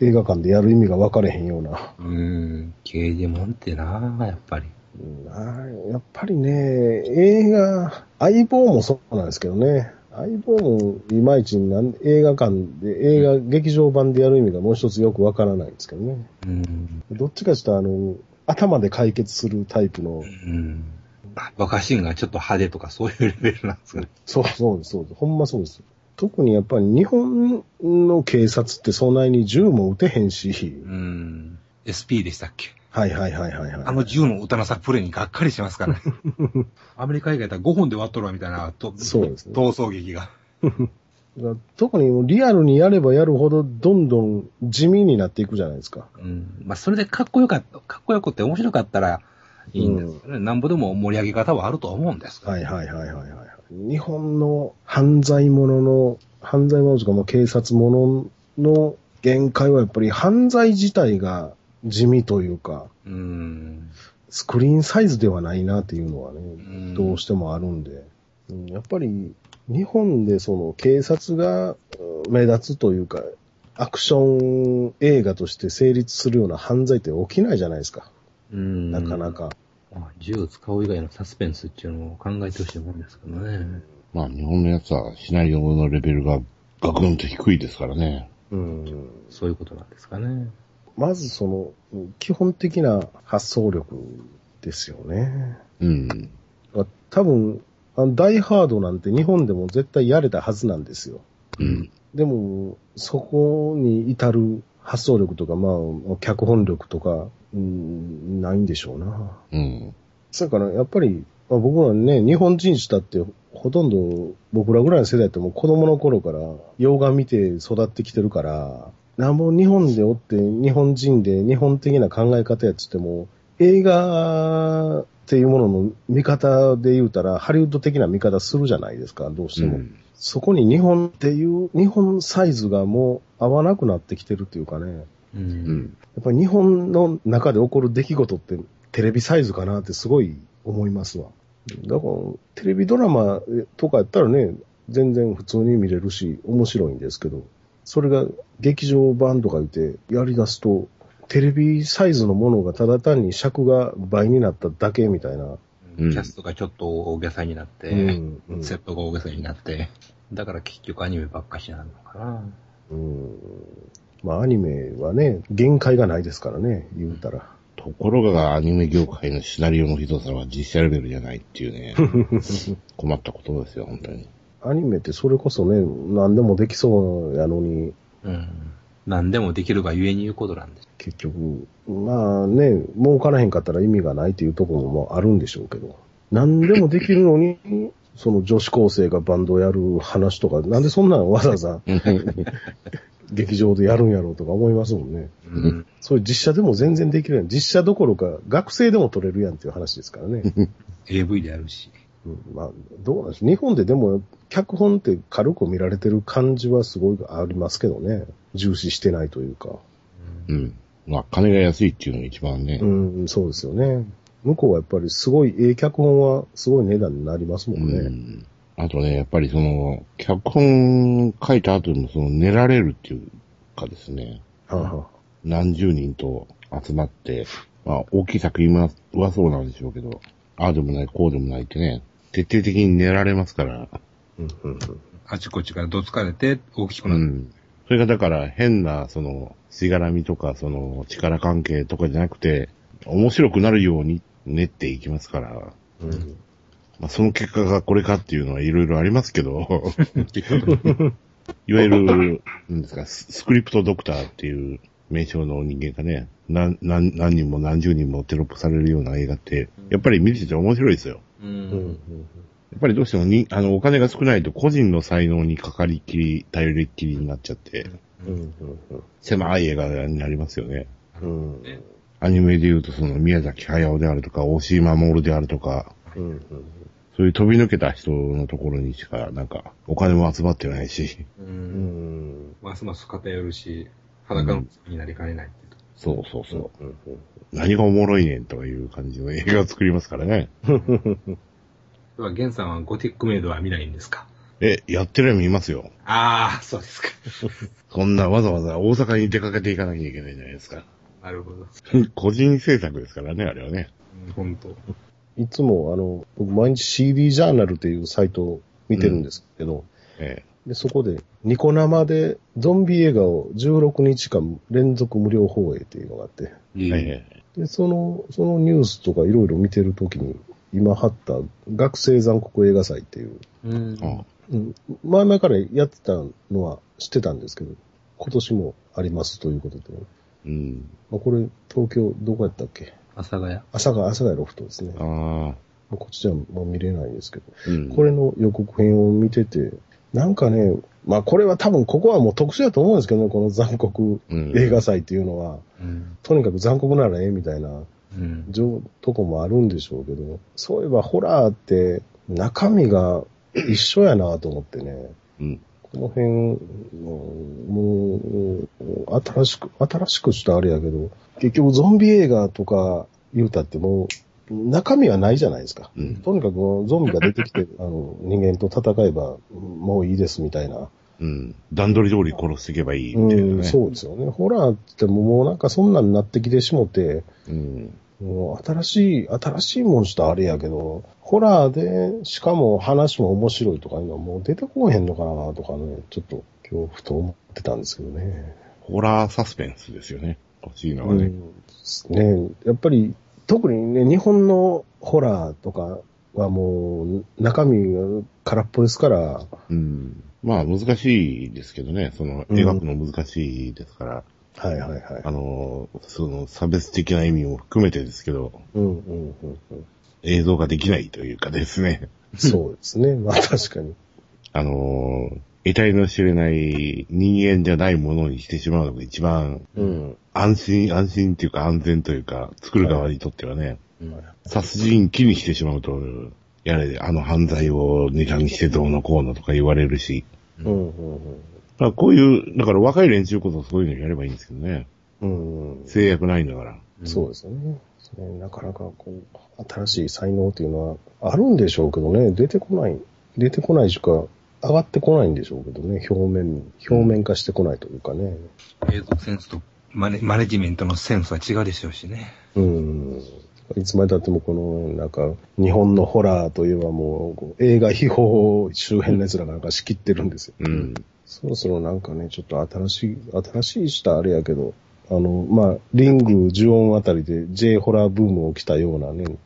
映画館でやる意味が分かれへんような。うーん。刑事もんってなやっぱり。やっぱりね、映画、相棒もそうなんですけどね。相棒もいまいちなん映画館で、映画、劇場版でやる意味がもう一つよくわからないんですけどね。うん。どっちかというとあの、頭で解決するタイプの、うん。バカシーンがちょっと派手とかそういうレベルなんですかね。そうそうです、そうです。ほんまそうです。特にやっぱり日本の警察ってそんなに銃も撃てへんし、うん。SP でしたっけ？はいはいはいはいはい。あの銃の撃たなさプレイにがっかりしますからね。アメリカ以外だったら5本で割っとるわみたいな、とそうですね逃走劇が。特にリアルにやればやるほどどんどん地味になっていくじゃないですか。うん。まあ、それでかっこよかった、かっこよくて面白かったらいいんですけどね。なんぼでも盛り上げ方はあると思うんですけど。はいはいはいはいはい。日本の犯罪者の、犯罪者とかも警察者の限界はやっぱり犯罪自体が地味というか、うん。スクリーンサイズではないなっていうのはね、んどうしてもあるんで。うんやっぱり日本でその警察がうん目立つというか、アクション映画として成立するような犯罪って起きないじゃないですか。うん。なかなか。まあ。銃を使う以外のサスペンスっていうのを考えてほしいもんですけどね。まあ日本のやつはシナリオのレベルがガクンと低いですからね。うんそういうことなんですかね。まずその、基本的な発想力ですよね。うん。あ多分、あのダイハードなんて日本でも絶対やれたはずなんですよ。うん。でも、そこに至る発想力とか、まあ、脚本力とか、うん、ないんでしょうな。うん。だから、やっぱり、まあ、僕らね、日本人したって、ほとんど僕らぐらいの世代ってもう子供の頃から洋画見て育ってきてるから、なんぼ日本でおって日本人で日本的な考え方やっつっても、映画っていうものの見方で言うたら、ハリウッド的な見方するじゃないですか、どうしても。うんそこに日本っていう、日本サイズがもう合わなくなってきてるっていうかね。う。うんん。やっぱり日本の中で起こる出来事ってテレビサイズかなってすごい思いますわ。だから、テレビドラマとかやったらね、全然普通に見れるし、面白いんですけど、それが劇場版とか言ってやり出すと、テレビサイズのものがただ単に尺が倍になっただけみたいな。うんキャストがちょっと大げさになって、うんうんセットが大げさになって、だから結局アニメばっかしなのかな。うんまあアニメはね、限界がないですからね、言うたら。ところがアニメ業界のシナリオのひどさは実写レベルじゃないっていうね。困ったことですよ、本当に。アニメってそれこそね、何でもできそうやのに、うん。何でもできるがゆえに言うことなんです。結局、まあね、儲からへんかったら意味がないっていうところもあるんでしょうけど、何でもできるのに、その女子高生がバンドをやる話とか、なんでそんなのわざわざ 劇場でやるんやろうとか思いますもんね。うん。そういう実写でも全然できるやん。実写どころか学生でも撮れるやんっていう話ですからね。AV であるし。うんまあ、どうなんでしょう。日本ででも、脚本って軽く見られてる感じはすごいありますけどね。重視してないというか。うん。まあ、金が安いっていうのが一番ね。うん、そうですよね。向こうはやっぱりすごい、ええ脚本はすごい値段になりますもんね。うんあとね、やっぱりその、脚本書いた後でもその寝られるっていうかですね、はあは何十人と集まって、まあ大きい作品ははそうなんでしょうけど、ああでもない、こうでもないってね、徹底的に寝られますから、あうんうんうんあちこちからどつかれて大きくなる。うん。それがだから変な、その、しがらみとか、その、力関係とかじゃなくて、面白くなるように練っていきますから、うん。まあ、その結果がこれかっていうのはいろいろありますけど、いわゆる、なんですか、ススクリプトドクターっていう名称の人間がね、何、何、何人も何十人もテロップされるような映画って、やっぱり見てて面白いですよ。う。うん。んやっぱりどうしてもに、あの、お金が少ないと個人の才能にかかりきり、頼りっきりになっちゃって、うん。うん。狭い映画になりますよね。うん。ねアニメで言うとその宮崎駿であるとか、大島守であるとか、うんうんそういう飛び抜けた人のところにしか、なんか、お金も集まってないし、う。うんんますます偏るし、裸のになりかねないっていうとそうそうそう。うんうん何がおもろいねんという感じの映画を作りますからね。では、ゲンさんはゴティックメイドは見ないんですか？え、やってるや見ますよ。ああ、そうですか。そんなわざわざ大阪に出かけていかなきゃいけないじゃないですか。なるほど。個人制作ですからね、あれはね。うん本当。いつも、あの、僕毎日 CD ジャーナルっていうサイトを見てるんですけど、えで、そこで、ニコ生でゾンビ映画を16日間連続無料放映っていうのがあって、えええで、その、そのニュースとかいろいろ見てるときに、今貼った学生残酷映画祭っていう、うん。うん、前々からやってたのは知ってたんですけど、今年もありますということで、うん。まあ、これ、東京、どこやったっけ？阿佐ヶ谷。朝が、朝がロフトですね。ああ。まあこっちではもう見れないですけど、うん。これの予告編を見てて、なんかね、まあこれは多分ここはもう特殊だと思うんですけどね、この残酷うん映画祭っていうのは、うん。とにかく残酷ならええみたいなうん。情とこもあるんでしょうけど、そういえばホラーって中身が一緒やなと思ってね、うん。この辺、もう、新しく、新しくしたあれやけど、結局ゾンビ映画とか言うたってもう、中身はないじゃないですか。うん。とにかくゾンビが出てきて、あの、人間と戦えば、もういいですみたいな。うん。段取り通り殺していけばいいみたいなね。うん、そうですよね。ホラーってももうなんかそんなんなってきてしもて、うん。もう新しい、新しいもんしたあれやけど、ホラーで、しかも話も面白いとかいうのはもう出てこへんのかなとかね、ちょっと今日ふと思ってたんですけどね。ホラーサスペンスですよね。欲しいのはね。うん、ねやっぱり、特にね、日本のホラーとかはもう、中身が空っぽですから、うん。まあ難しいですけどね。その、うん描くの難しいですから。はいはいはい。あの、その差別的な意味も含めてですけど、うんうんうんうん。映像ができないというかですね。そうですね。まあ確かに。あの、得体の知れない人間じゃないものにしてしまうのが一番うん。安心、安心っていうか安全というか、作る側にとってはね、うん。殺人鬼にしてしまうと、やれ、あの犯罪をネタにしてどうのこうのとか言われるし、うんうんまあこういう、だから若い連中こそそういうのやればいいんですけどね。うん。うん。制約ないんだから。そうですよね。ねなかなかこう、新しい才能っていうのはあるんでしょうけどね、出てこない、出てこないしか上がってこないんでしょうけどね、表面、表面化してこないというかね。映像センスとマネマネジメントのセンスは違うでしょうしね。うん。いつまで経ってもこの、なんか、日本のホラーといえばもう映画秘宝周辺の奴らがなんか仕切ってるんですよ。うん。そろそろなんかね、ちょっと新しい、新しいしたあれやけど、あの、まあ、リング、ジュオンあたりで J ホラーブーム起きたようなね、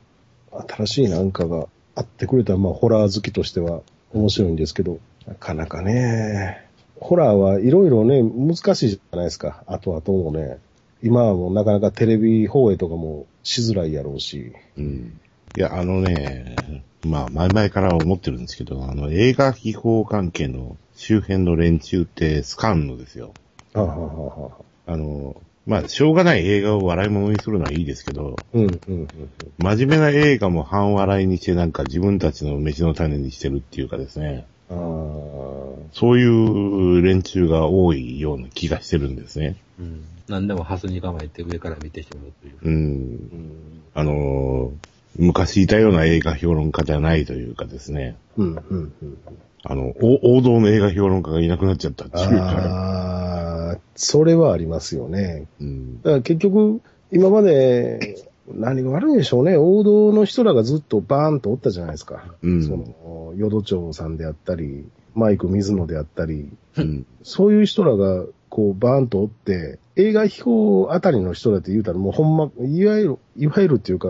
新しいなんかがあってくれたら、まあ、ホラー好きとしては面白いんですけど、なかなかね、ホラーはいろいろね、難しいじゃないですか。後々もね。今はもうなかなかテレビ放映とかもしづらいやろうし。うん。いや、あのね、まあ、前々から思ってるんですけど、あの、映画秘宝関係の周辺の連中ってスカンのですよ。はあ、はあはあはあ、あの、まあ、しょうがない映画を笑い物にするのはいいですけど、うん、うん、うん。真面目な映画も半笑いにしてなんか自分たちの飯の種にしてるっていうかですね、ああ、そういう連中が多いような気がしてるんですね。うん。何でもハスに構えて上から見てしまうという。うん。うん。あのー昔いたような映画評論家ではないというかですね。うん。うん。うん。あの、お王道の映画評論家がいなくなっちゃったっていうか。ああ、それはありますよね。うん。だから結局、今まで、何が悪いんでしょうね。王道の人らがずっとバーンとおったじゃないですか。うんその、淀町さんであったり、マイク水野であったり、うん。そういう人らが、こう、バーンとおって、映画秘宝あたりの人らって言うたらもうほんま、いわゆる、いわゆるっていうか、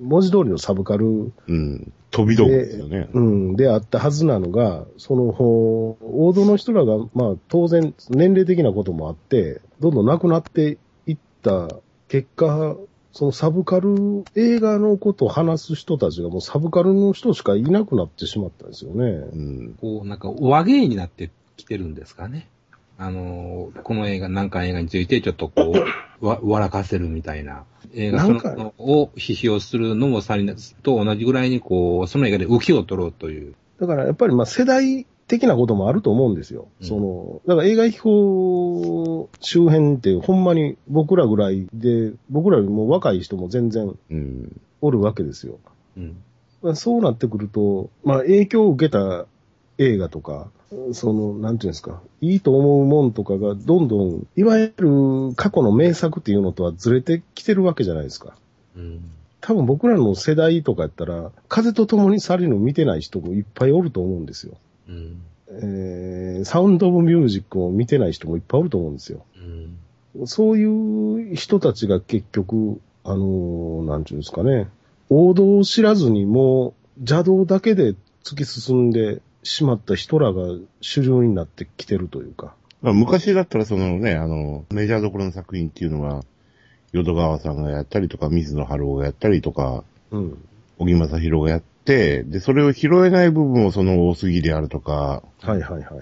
文字通りのサブカル、うん。飛び道具ですよね。うん、であったはずなのが、その、王道の人らが、まあ、当然、年齢的なこともあって、どんどんなくなっていった結果、そのサブカル映画のことを話す人たちがもうサブカルの人しかいなくなってしまったんですよね。うん。こう、なんか和芸になってきてるんですかね。あのーこの映画、なんか映画についてちょっとこう、わ、笑かせるみたいな。映画そのを批評するのもさりな、と同じぐらいにこう、その映画で浮きを取ろうという。だからやっぱりまあ世代的なこともあると思うんですよ。うんその、だから映画秘宝周辺ってほんまに僕らぐらいで、僕らよりも若い人も全然うん。おるわけですよ。うん。まあそうなってくると、まあ影響を受けた映画とか、その、なんていうんですか、いいと思うもんとかがどんどん、いわゆる過去の名作っていうのとはずれてきてるわけじゃないですか。うん。多分僕らの世代とかやったら、風と共に去りの見てない人もいっぱいおると思うんですよ。うん。えー、サウンドオブミュージックを見てない人もいっぱいおると思うんですよ。うん。そういう人たちが結局、あのーなんていうんですかね、王道を知らずにもう邪道だけで突き進んでしまった人らが主流になってきてるというか。まあ、昔だったらそのね、あの、メジャーどころの作品っていうのは、淀川さんがやったりとか、水野晴郎がやったりとか、うん。小木正宏がやって、で、それを拾えない部分をその大杉であるとか、はいはいはいはい。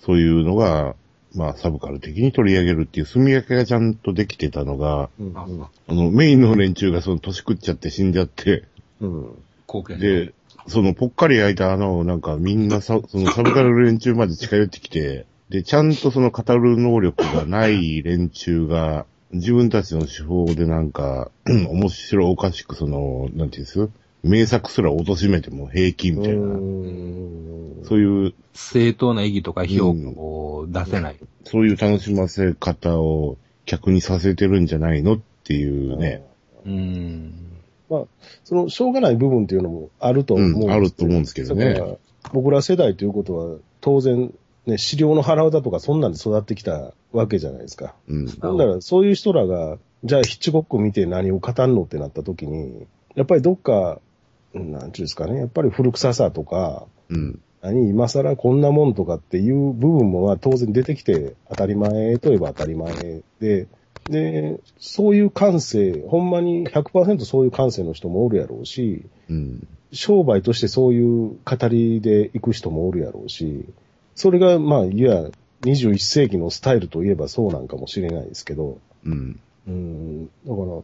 そういうのが、まあ、サブカル的に取り上げるっていう住み分けがちゃんとできてたのが、うんあ、あの、メインの連中がその年食っちゃって死んじゃって、うん。貢献で、そのぽっかり開いた穴をなんかみんなさ、そのサブカル連中まで近寄ってきて、で、ちゃんとその語る能力がない連中が、自分たちの手法でなんか、う ん面白おかしくその、なんていうんです？名作すら貶めても平気みたいな、うん。そういう、正当な意義とか評価を出せない。そういう楽しませ方を客にさせてるんじゃないのっていうね、うん。その、しょうがない部分っていうのもあると思うんですうんあると思うんですけどね僕ら世代ということは、当然、ね、資料の腹渡とかそんなんで育ってきたわけじゃないですか。うん。なんだら、そういう人らが、じゃあヒッチコック見て何を語るのってなった時に、やっぱりどっか、うんなんていうんですかね、やっぱり古臭さとか、うん。何、今更こんなもんとかっていう部分もまあ当然出てきて当たり前といえば当たり前で、で、そういう感性、ほんまに100%そういう感性の人もおるやろうし、うん。商売としてそういう語りで行く人もおるやろうし、それがまあ、いや、21世紀のスタイルといえばそうなんかもしれないですけど、うん。うん、だから、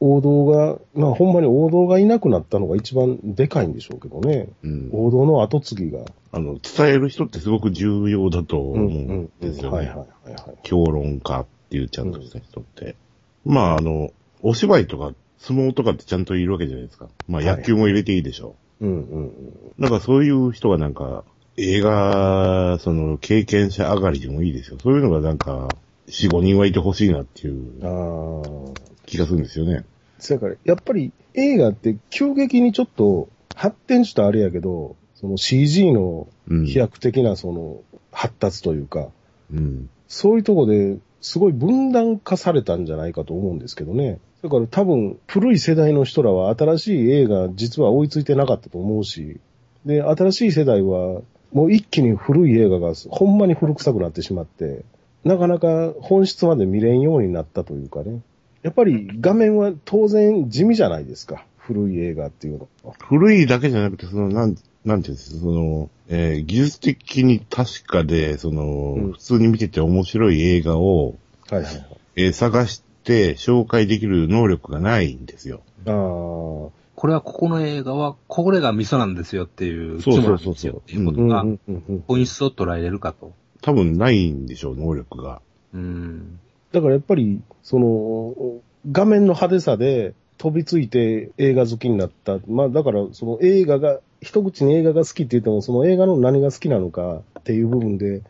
王道が、まあほんまに王道がいなくなったのが一番でかいんでしょうけどね。うん。王道の後継ぎが。あの、伝える人ってすごく重要だと思うんですよね。はいはいはいはい。評論家っていうちゃんとした人って。まあ、あの、お芝居とか相撲とかってちゃんといるわけじゃないですか。まあ、はい野球も入れていいでしょうんうんう。なんかそういう人がなんか、映画、その、経験者上がりでもいいですよ。そういうのがなんか、4、5人はいてほしいなっていう。気がするんですよね。そやから、やっぱり映画って急激にちょっと発展したあれやけど、その CG のうん。飛躍的なその発達というか、うん。そういうとこですごい分断化されたんじゃないかと思うんですけどね。だから多分古い世代の人らは新しい映画実は追いついてなかったと思うし、で、新しい世代はもう一気に古い映画がほんまに古臭くなってしまって、なかなか本質まで見れんようになったというかね。やっぱり画面は当然地味じゃないですか。古い映画っていうのは。古いだけじゃなくて、その、なん、なんていうんですか、その、えー技術的に確かで、その、うん普通に見てて面白い映画を、はいはいはい。えー探して紹介できる能力がないんですよ。ああ、これはここの映画は、これが味噌なんですよっていう、そうそうそうそうつもりなんですよっていうこうんうとが、んうんうん。本質を捉えれるかと。多分ないんでしょう、能力が。うん。だからやっぱり、その、画面の派手さで飛びついて映画好きになった。まあだから、その映画が、一口に映画が好きって言っても、その映画の何が好きなのかっていう部分で、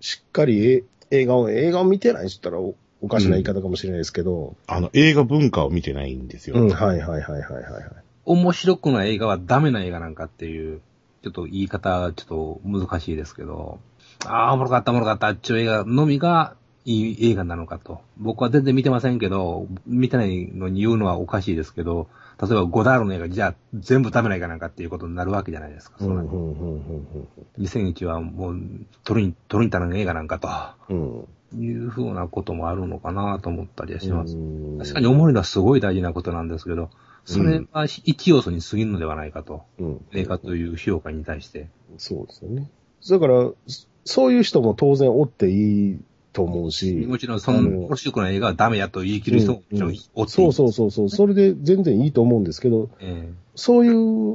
しっかりえ映画を、映画を見てないって言ったらおおかしな言い方かもしれないですけど、あの、映画文化を見てないんですよ。うん、はいはいはいはいはいはい。面白くない映画はダメな映画なんかっていう、ちょっと言い方、ちょっと難しいですけど、ああ、おもろかったおもろかったっていう映画のみがいい映画なのかと。僕は全然見てませんけど、見てないのに言うのはおかしいですけど、例えばゴダールの映画、じゃあ全部ダメな映画なんかっていうことになるわけじゃないですか。うん、そんなうん、うん、2001はもうトリン、トリンタの映画なんかうん。うんというふうなこともあるのかなと思ったりはします。うん確かに思いのはすごい大事なことなんですけど、それは一要素に過ぎるのではないかと。うん。映画という評価に対して。そうですよね。だから、そそういう人も当然おっていいと思うし。もちろん、その、面白くない映画はダメやと言い切る人ももちろんおっていそうい。そうそうそう。それで全然いいと思うんですけど、えそういう、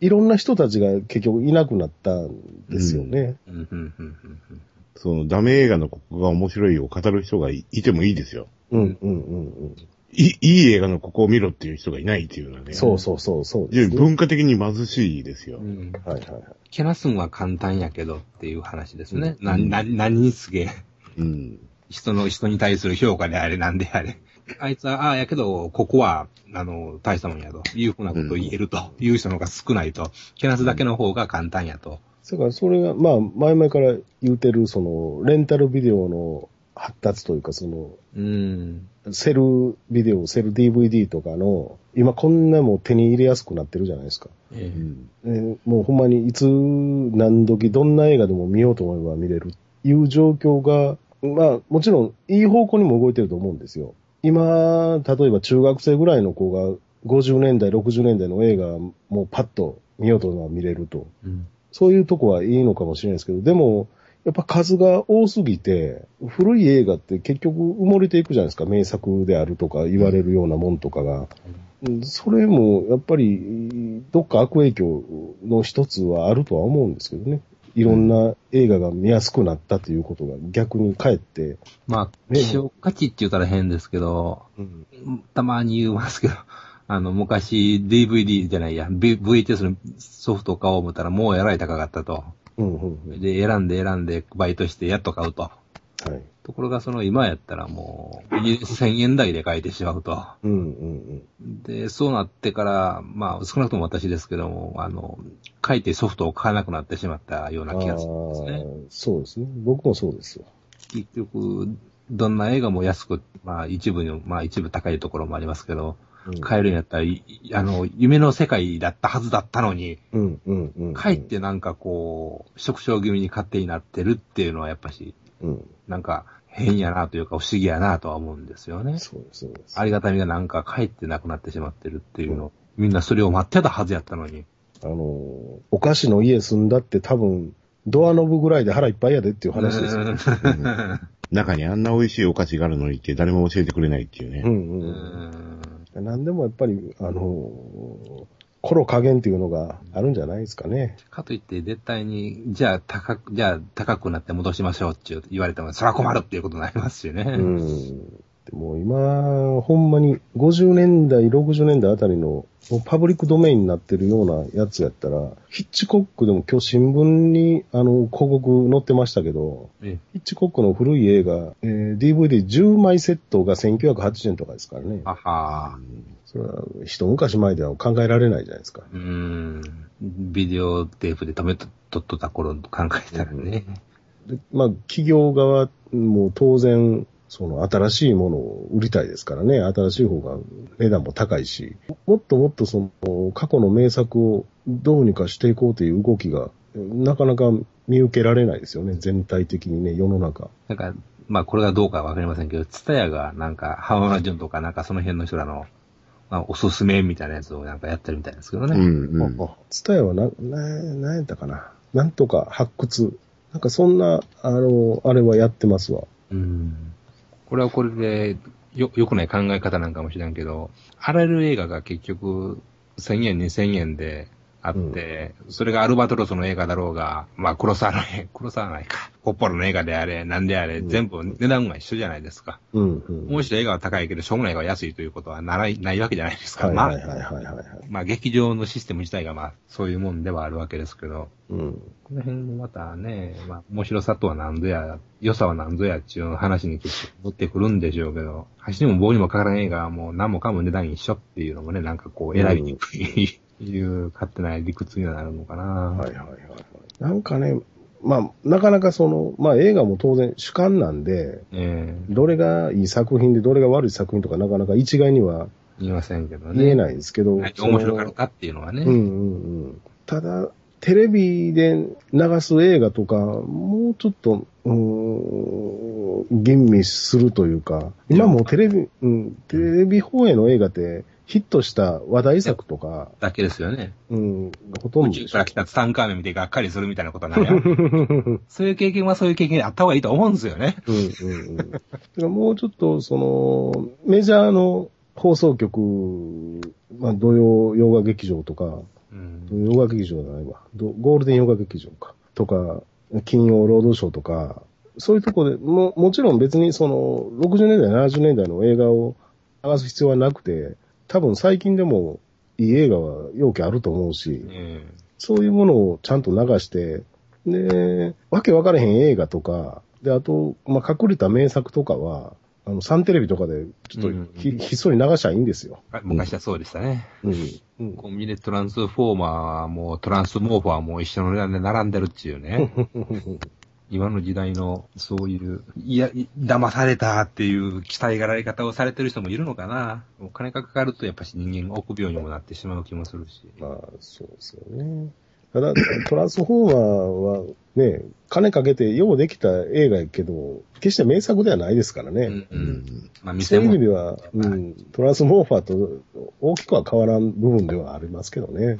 いろんな人たちが結局いなくなったんですよね。えうん、うん、うん、うん。その、ダメ映画のここが面白いを語る人がいいてもいいですよ。うん、うん、うん、うん。いい、いい映画のここを見ろっていう人がいないっていうのはね。そうそうそう、そうね。文化的に貧しいですよ。うんはいはいはい。けなすんは簡単やけどっていう話ですね。うんな、な、何にすげえ。うん。人の、人に対する評価であれなんであれ。あいつは、ああ、やけど、ここは、あの、大したもんやというふうなことを言えるという人の方が少ないと。けなすだけの方が簡単やと。だからそれが、まあ、前々から言うてる、その、レンタルビデオの発達というか、その、うん。セルビデオ、セル DVD とかの、今こんなもう手に入れやすくなってるじゃないですか。ええうん。えーもうほんまにいつ何時どんな映画でも見ようと思えば見れるいう状況が、まあもちろんいい方向にも動いてると思うんですよ。今、例えば中学生ぐらいの子が50年代、60年代の映画もうパッと見ようと思えば見れると。うん。そういうとこはいいのかもしれないですけど、でも、やっぱ数が多すぎて、古い映画って結局埋もれていくじゃないですか。名作であるとか言われるようなもんとかが。うんそれも、やっぱり、どっか悪影響の一つはあるとは思うんですけどね。いろんな映画が見やすくなったということが逆にかえって、まあ、ね希少価値って言ったら変ですけど、たまに言いますけど、あの、昔 DVD じゃないや、V- VHS のソフトを買おう思ったらもうえらい高かったと。うんうんうんで、選んで選んでバイトしてやっと買うと。はい。ところがその今やったらもう、1000円台で買えてしまうと。うんうんうん。で、そうなってから、まあ、少なくとも私ですけども、あの、書いてソフトを買わなくなってしまったような気がするんですね。そうですね。僕もそうですよ。結局、どんな映画も安く、まあ一部に、まあ一部高いところもありますけど、うん買えるんやったら、いあの、夢の世界だったはずだったのに、うんうんうん。かえってなんかこう、縮小気味に勝手になってるっていうのはやっぱし、うん。なんか変やなというか不思議やなとは思うんですよね。そうです、そうです。ありがたみがなんかかえってなくなってしまってるっていうの、みんなそれを待ってたはずやったのに。あの、お菓子の家住んだって多分、ドアノブぐらいで腹いっぱいやでっていう話ですよ。うん中にあんな美味しいお菓子があるのにって誰も教えてくれないっていうね。うんううん。んなんでもやっぱり、あの、コロ加減っていうのがあるんじゃないですかね。かといって絶対に、じゃあ高く、じゃあ高くなって戻しましょうって言われても、それは困るっていうことになりますしね。うん。でも今、ほんまに50年代、60年代あたりのもうパブリックドメインになってるようなやつやったら、ヒッチコックでも今日新聞にあの広告載ってましたけど、えヒッチコックの古い映画、えー DVD10 枚セットが1980円とかですからね。あはそれは一昔前では考えられないじゃないですか。ー。うん。ビデオテープで止めととっとった頃考えたらね。でまあ、企業側も当然、その新しいものを売りたいですからね。新しい方が値段も高いし、もっともっとその過去の名作をどうにかしていこうという動きが、なかなか見受けられないですよね。全体的にね、世の中。なんか、まあこれがどうかわかりませんけど、ツタヤがなんか、ハワナジュンとかなんかその辺の人らの、まあおすすめみたいなやつをなんかやってるみたいですけどね。うんうん。あ、ツタヤはな、な、なんやったかな。なんとか発掘。なんかそんな、あの、あれはやってますわ。うん。これはこれで、よ、よくない考え方なんかもしれんけど、あらゆる映画が結局、1000円、2000円で、あって、それがアルバトロスの映画だろうが、まあ黒沢の映 黒沢ないか、コッポロの映画であれ、なんであれ、うん全部値段が一緒じゃないですか。うん、うん。もう一度映画は高いけど、しょうもない映画は安いということはならないないわけじゃないですか。はいまあ、はいはいはい。まあ劇場のシステム自体がまあそういうもんではあるわけですけど、うん。この辺もまたね、まあ面白さとは何ぞや、良さは何ぞやっていう話に持ってくるんでしょうけど、橋にも棒にもかからん映画はもう何もかも値段一緒っていうのもね、なんかこう選びにくい、いう勝手な理屈にはなるのかな。はいはいはいはい。なんかね、まあ、なかなかその、まあ映画も当然主観なんで、ええどれがいい作品でどれが悪い作品とかなかなか一概には言いませんけどね。言えないですけど、面白かるかっていうのはね。うんうんうん。ただ、テレビで流す映画とか、もうちょっと、うーん、吟味するというか、今もうテレビ、うん、テレビ放映の映画ってヒットした話題作とか、だけですよね。うん、ほとんど宇宙から来たツタンカーメン見てがっかりするみたいなことはないや そういう経験はそういう経験であった方がいいと思うんですよね。うんうんうん。だからもうちょっと、その、メジャーの放送局、まあ、土曜洋画劇場とか、うん洋画劇場じゃないわ。どゴールデン洋画劇場か。とか、金曜ロードショーとか、そういうとこで、も、もちろん別にその、60年代、70年代の映画を流す必要はなくて、多分最近でもいい映画は容器あると思うし、えそういうものをちゃんと流して、で、わけわからへん映画とか、で、あと、まあ、隠れた名作とかは、あの、サンテレビとかで、ちょっとうんひ,、ひっそり流しゃいいんですよ。え昔はそうでしたね。うん。うん。コンビニでトランスフォーマーもトランスモーファーも一緒の値段で並んでるっていうね。今の時代のそういう、いや、い騙されたっていう期待がられ方をされてる人もいるのかな。お金がかかるとやっぱし人間が臆病にもなってしまう気もするし。まあ、そうですよね。ただ、トランスフォーマーはね、金かけてようできた映画やけど、決して名作ではないですからね。うんう。うんん。まあ、そう店もいう意味では、うん、トランスモーファーと大きくは変わらん部分ではありますけどね。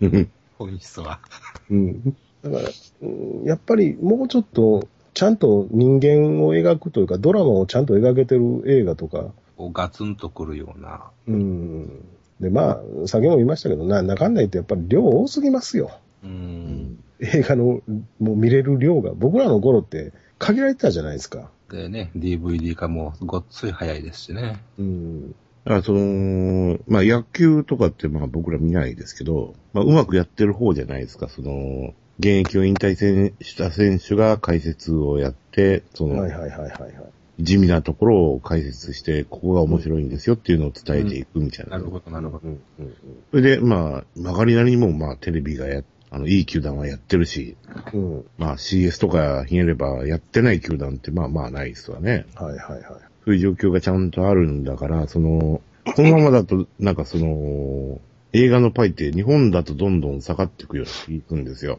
本質は。うん。だから、うんやっぱりもうちょっと、ちゃんと人間を描くというか、ドラマをちゃんと描けてる映画とか、こうガツンとくるような。うん。で、まあ、先も言いましたけど、な、中んないってやっぱり量多すぎますよ。うん。映画の、もう見れる量が。僕らの頃って限られてたじゃないですか。でね、DVD 化もごっつい早いですしね。うん。だからその、まあ野球とかってまあ僕ら見ないですけど、まあうまくやってる方じゃないですか、その、現役を引退せんした選手が解説をやって、その、はいはいはいはいはい。地味なところを解説して、ここが面白いんですよっていうのを伝えていくみたいな。なるほど、なるほど。うんうんそれで、まあ、曲がりなりにもまあテレビがや、あの、いい球団はやってるし、うん。うん。まあ CS とかひねればやってない球団ってまあまあないですわね。はいはいはい。そういう状況がちゃんとあるんだから、その、このままだと、なんかその、映画のパイって日本だとどんどん下がっていくような気がするんですよ。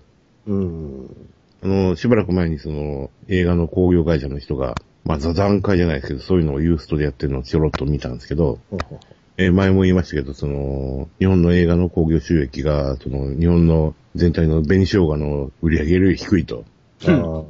うん。あの、しばらく前にその、映画の工業会社の人が、まあ座談会じゃないですけど、そういうのをユーストでやってるのをちょろっと見たんですけど、えー前も言いましたけど、その、日本の映画の興行収益が、その、日本の全体の紅生姜の売り上げより低いと。あ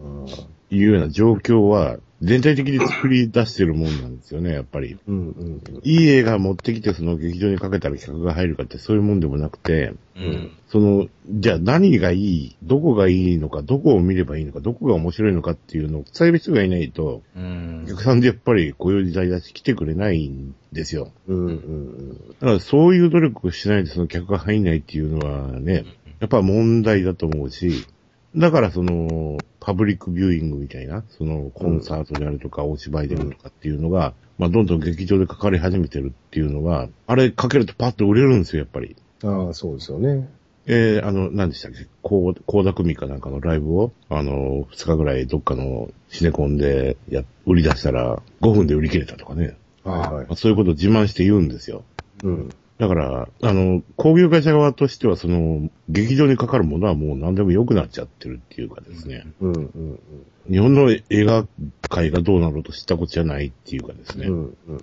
いうような状況は、全体的に作り出してるもんなんですよね、やっぱり。ーうんうんいい映画持ってきてその劇場にかけたら客が入るかってそういうもんでもなくて、うん。その、じゃあ何がいい、どこがいいのか、どこを見ればいいのか、どこが面白いのかっていうのを伝える人がいないと、うんお。客さんでやっぱりこういう時代だし来てくれないんですよ。うん。うんうんだからそういう努力をしないとその客が入んないっていうのはね、やっぱ問題だと思うし、だからその、パブリックビューイングみたいな、そのコンサートであるとか、お芝居であるとかっていうのが、まあどんどん劇場でかかり始めてるっていうのは、あれかけるとパッと売れるんですよ、やっぱり。うん。ああ、そうですよね。えー、あの、何でしたっけ、こう、高田組かなんかのライブを、あの、二日ぐらいどっかのシネコンでや、売り出したら、5分で売り切れたとかね。はいはいま。あそういうことを自慢して言うんですよ。うん。だから、あの、工業会社側としては、その、劇場にかかるものはもう何でも良くなっちゃってるっていうかですね。うんうん日本の映画界がどうなろうと知ったことじゃないっていうかですね。うん。うんうん。ま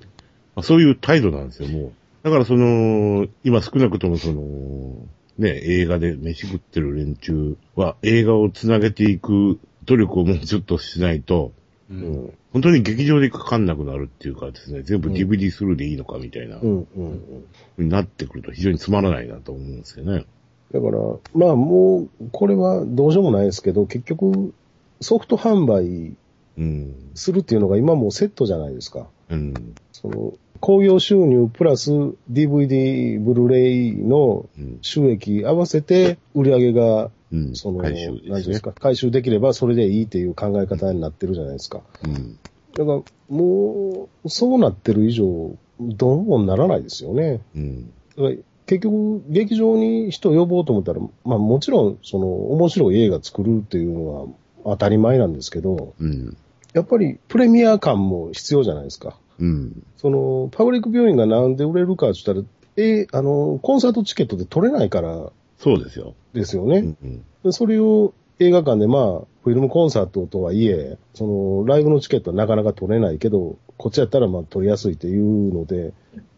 あ、そういう態度なんですよ、もう。だからその、今少なくともその、ね、映画で飯食ってる連中は映画をつなげていく努力をもうちょっとしないと、う。うんん本当に劇場でかかんなくなるっていうかですね、全部うん DVD スルーでいいのかみたいな、うんうんになってくると非常につまらないなと思うんですよね。だから、まあもう、これはどうしようもないですけど、結局、ソフト販売うん。するっていうのが今もうセットじゃないですか。うん。その、興行収入プラス DVD、ブルーレイのうん。収益合わせて売り上げが、うん。その、回収ね。ですすか、回収できればそれでいいっていう考え方になってるじゃないですか。うん。だから、もう、そうなってる以上、どうもならないですよね。うん。だから結局、劇場に人を呼ぼうと思ったら、まあもちろん、その、面白い映画作るっていうのは当たり前なんですけど、うん。やっぱりプレミア感も必要じゃないですか。うん。その、パブリック病院がなんで売れるかって言ったら、えあの、コンサートチケットで取れないからそうですよ。ですよね。うん。うん。でそれを映画館でまあ、フィルムコンサートとはいえ、その、ライブのチケットはなかなか取れないけど、こっちやったらまあ取りやすいっていうので、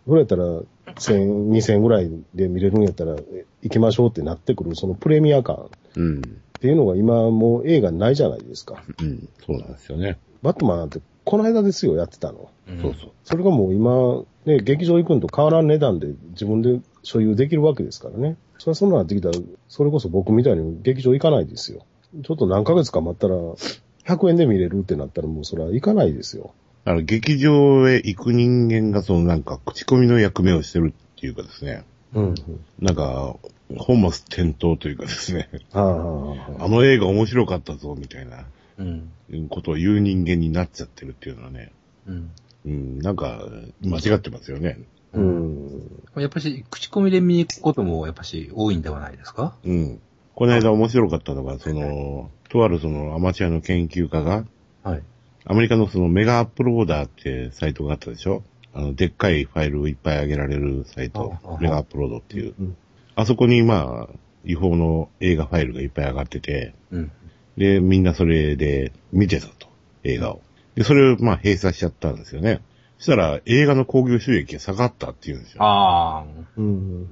それやったら、1000、2000ぐらいで見れるんやったら、え行きましょうってなってくる、そのプレミア感っうん。ていうのが今もう映画ないじゃないですか。うん。そうなんですよね。バットマンなんて、この間ですよ、やってたの。うんそうそう。それがもう今、ね、劇場行くんと変わらん値段で自分で所有できるわけですからね。それはそんななってきたら、それこそ僕みたいに劇場行かないですよ。ちょっと何ヶ月か待ったら、100円で見れるってなったらもうそれは行かないですよ。だから劇場へ行く人間がそのなんか口コミの役目をしてるっていうかですね。うん。なんか、本末転倒というかですね。あの映画面白かったぞ、みたいなうん。ことを言う人間になっちゃってるっていうのはね。うん。うん、なん。か、間違ってますよね。うん。やっぱし、口コミで見に行くことも、やっぱし、多いん。ではないですかうん。この間面白かったのが、その、とあるそのアマチュアの研究家が、はい。アメリカのそのメガアップローダーってサイトがあったでしょあの、でっかいファイルをいっぱい上げられるサイト、メガアップロードっていう。うん。あそこにまあ、違法の映画ファイルがいっぱい上がってて、うん。で、みんなそれで見てたと、映画を。で、それをまあ閉鎖しちゃったんですよね。そしたら映画の興行収益が下がったっていうんですよ。ああ。うん。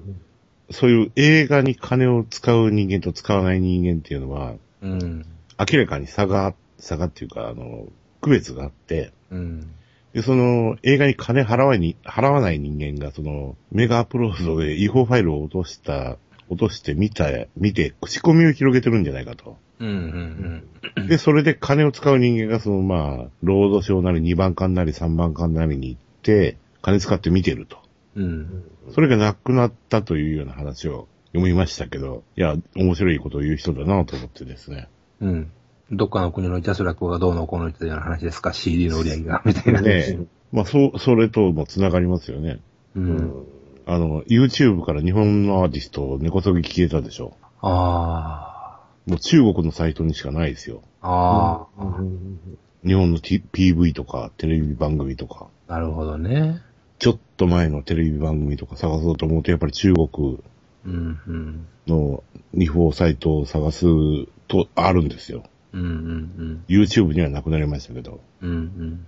そういう映画に金を使う人間と使わない人間っていうのは、うん。明らかに差が、差がっていうか、あの、区別があって、うん。で、その、映画に金払わに、払わない人間が、その、メガアップロードで違法ファイルを落とした、落として見た、見て、口コミを広げてるんじゃないかと。うん。うん。うん。で、それで金を使う人間が、その、まあ、ロードショーなり2番館なり3番館なりに行って、金使って見てると。うん。それがなくなったというような話を読みましたけど、いや、面白いことを言う人だなと思ってですね。うん。どっかの国のジャスラックがどうのこうのっていうような話ですか ?CD の売り上げが、みたいな。ねえ。まあ、そう、それとも繋がりますよね。う。うんん。あの、YouTube から日本のアーティスト、根こそぎ消えたでしょ。あもう中国のサイトにしかないですよ。あ。ああ。日本の、T、PV とか、テレビ番組とか、なるほどね。ちょっと前のテレビ番組とか探そうと思うと、やっぱり中国うん。うん。の違法サイトを探すと、あるんですよ。うん。うん。YouTube にはなくなりましたけど。うん。うん。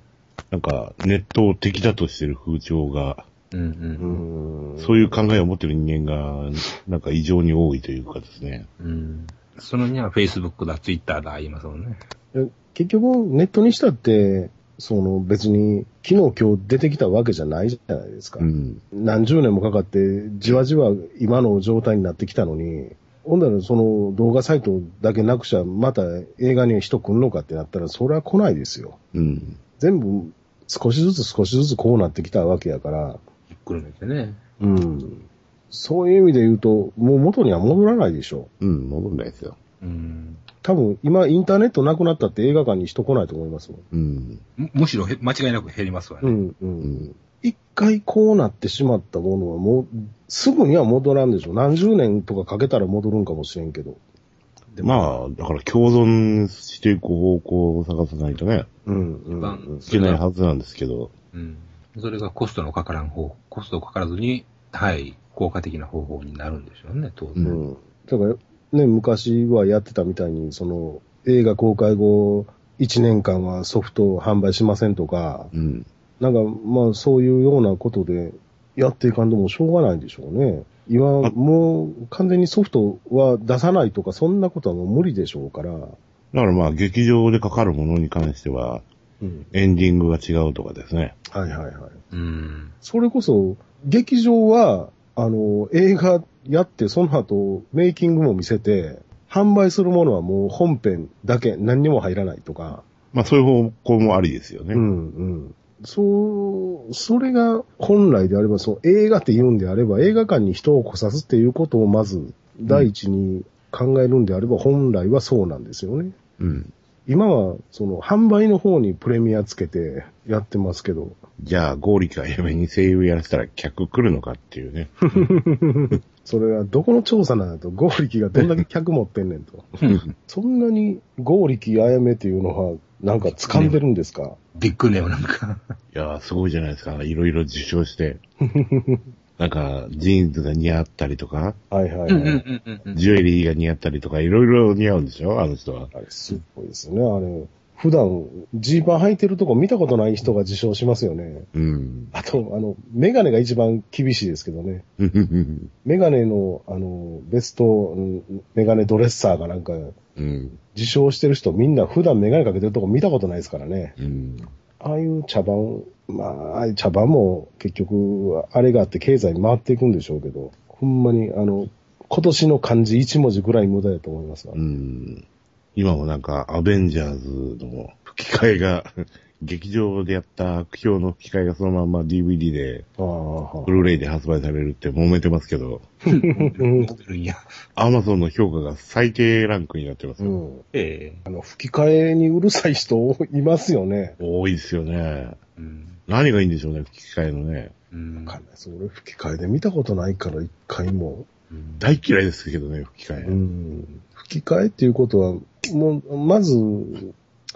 なんか、ネットを敵だとしてる風潮が、うん。うん。うん。そういう考えを持ってる人間が、なんか異常に多いというかですね。うん。そのには Facebook だ、Twitter だ、言いますもんね。結局、ネットにしたって、その別に、昨日今日出てきたわけじゃないじゃないですか。うん。何十年もかかって、じわじわ今の状態になってきたのに、ほんだらその動画サイトだけなくちゃ、また映画に人来んのかってなったら、それは来ないですよ。うん。全部、少しずつ少しずつこうなってきたわけやから、くるめてね。うん。そういう意味で言うと、もう元には戻らないでしょうん、戻んないですよ。うん。多分、今インターネットなくなったって映画館に人来ないと思いますもん。うん。むむしろへ間違いなく減りますわね。うん、ううんん。一回こうなってしまったものはもう、すぐには戻らんでしょ。何十年とかかけたら戻るんかもしれんけど。でもまあ、だから共存していく方向を探さないとね、うん、うん。いけないはずなんですけど。うん。それがコストのかからん方、コストかからずに、はい、効果的な方法になるんでしょうね、当う然。うん。だから、ね、昔はやってたみたいに、その、映画公開後、1年間はソフトを販売しませんとか、うん。なんか、まあ、そういうようなことで、やっていかんともしょうがないでしょうね。今、あもう、完全にソフトは出さないとか、そんなことはもう無理でしょうから。だからまあ、劇場でかかるものに関しては、うん。エンディングが違うとかですね。はいはいはい。うん。それこそ、劇場は、あの、映画やって、その後、メイキングも見せて、販売するものはもう本編だけ、何にも入らないとか、まあそういう方向もありですよね。うんうん。そう、それが本来であれば、そう、映画って言うんであれば、映画館に人を来さすっていうことをまず、第一に考えるんであれば、本来はそうなんですよね。うん。今は、その、販売の方にプレミアつけてやってますけど、じゃあ、ゴーリキがやめに声優やらせたら客来るのかっていうね。それはどこの調査なんだと、ゴーリキがどんだけ客持ってんねんと。そんなにゴーリキあやめっていうのは、なんか掴んでるんですか、ビッグネームなんか。いやー、すごいじゃないですか。いろいろ受賞して。なんか、ジーンズが似合ったりとか、はいはいはい。ジュエリーが似合ったりとか、いろいろ似合うんでしょ？あの人は。あれ、すごいですよね。あれ、普段、ジーパン履いてるとこ見たことない人が受賞しますよね。うん。あと、あの、メガネが一番厳しいですけどね。メガネの、あの、ベスト、うんメガネドレッサーがなんか、うん。受賞してる人みんな普段メガネかけてるとこ見たことないですからね。うん。ああいう茶番、まあ、茶葉も結局、あれがあって経済回っていくんでしょうけど、ほんまに、あの、今年の漢字一文字ぐらい無駄だと思いますわ。うん。今もなんか、アベンジャーズの吹き替えが、劇場でやった悪評の吹き替えがそのまんま DVD で、ああ、ブルーレイで発売されるって揉めてますけど。アマゾンの評価が最低ランクになってますよ。うん。ええ。あの、吹き替えにうるさい人いますよね。多いですよね。うん。何がいいん。でしょうね、吹き替えのね。うん。わかん。ないです。俺吹き替えで見たことないから一回も。うん。大嫌いですけどね、吹き替え。うん。吹き替えっていうことは、もう、まず、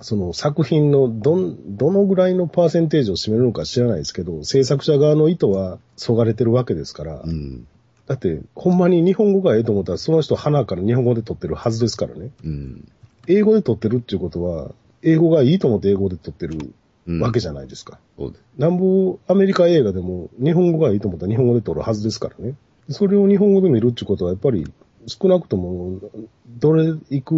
その作品のどん、どのぐらいのパーセンテージを占めるのか知らないですけど、制作者側の意図はそがれてるわけですから、うん。だって、ほんまに日本語がええと思ったら、その人鼻から日本語で撮ってるはずですからね。うん。英語で撮ってるっていうことは、英語がいいと思って英語で撮ってるうん。わけじゃないですか。そうです。南部アメリカ映画でも日本語がいいと思ったら日本語で撮るはずですからね。それを日本語で見るってことはやっぱり少なくともどれいく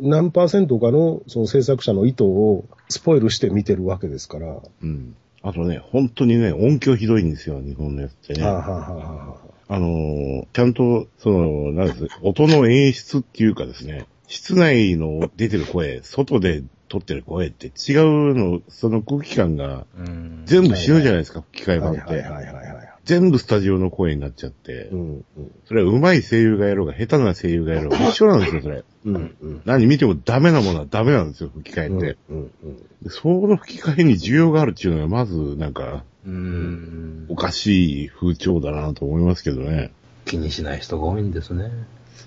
何パーセントかのその制作者の意図をスポイルして見てるわけですから。うん。あとね、本当にね、音響ひどいんですよ、日本のやつってね。はあ、はあはあはあのーちゃんと、その、なんです、音の演出っていうかですね、室内の出てる声、外で撮ってる声って違うの、その空気感がうん。全部死ぬじゃないですか、吹き替えあ、は版って。いはいはいはいはい。全部スタジオの声になっちゃって、うんうんそれは上手い声優がやろうが、下手な声優がやろうが、一緒なんですよ、それ。うんうん何見てもダメなものはダメなんですよ、吹き替えって。うんうんでその吹き替えに需要があるっていうのが、まず、なんか、うんお。かしい風潮だなと思いますけどね。気にしない人が多いんですね。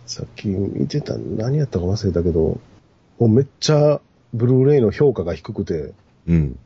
さっき見てた、何やったか忘れたけど、もうめっちゃブルーレイの評価が低くて、うん。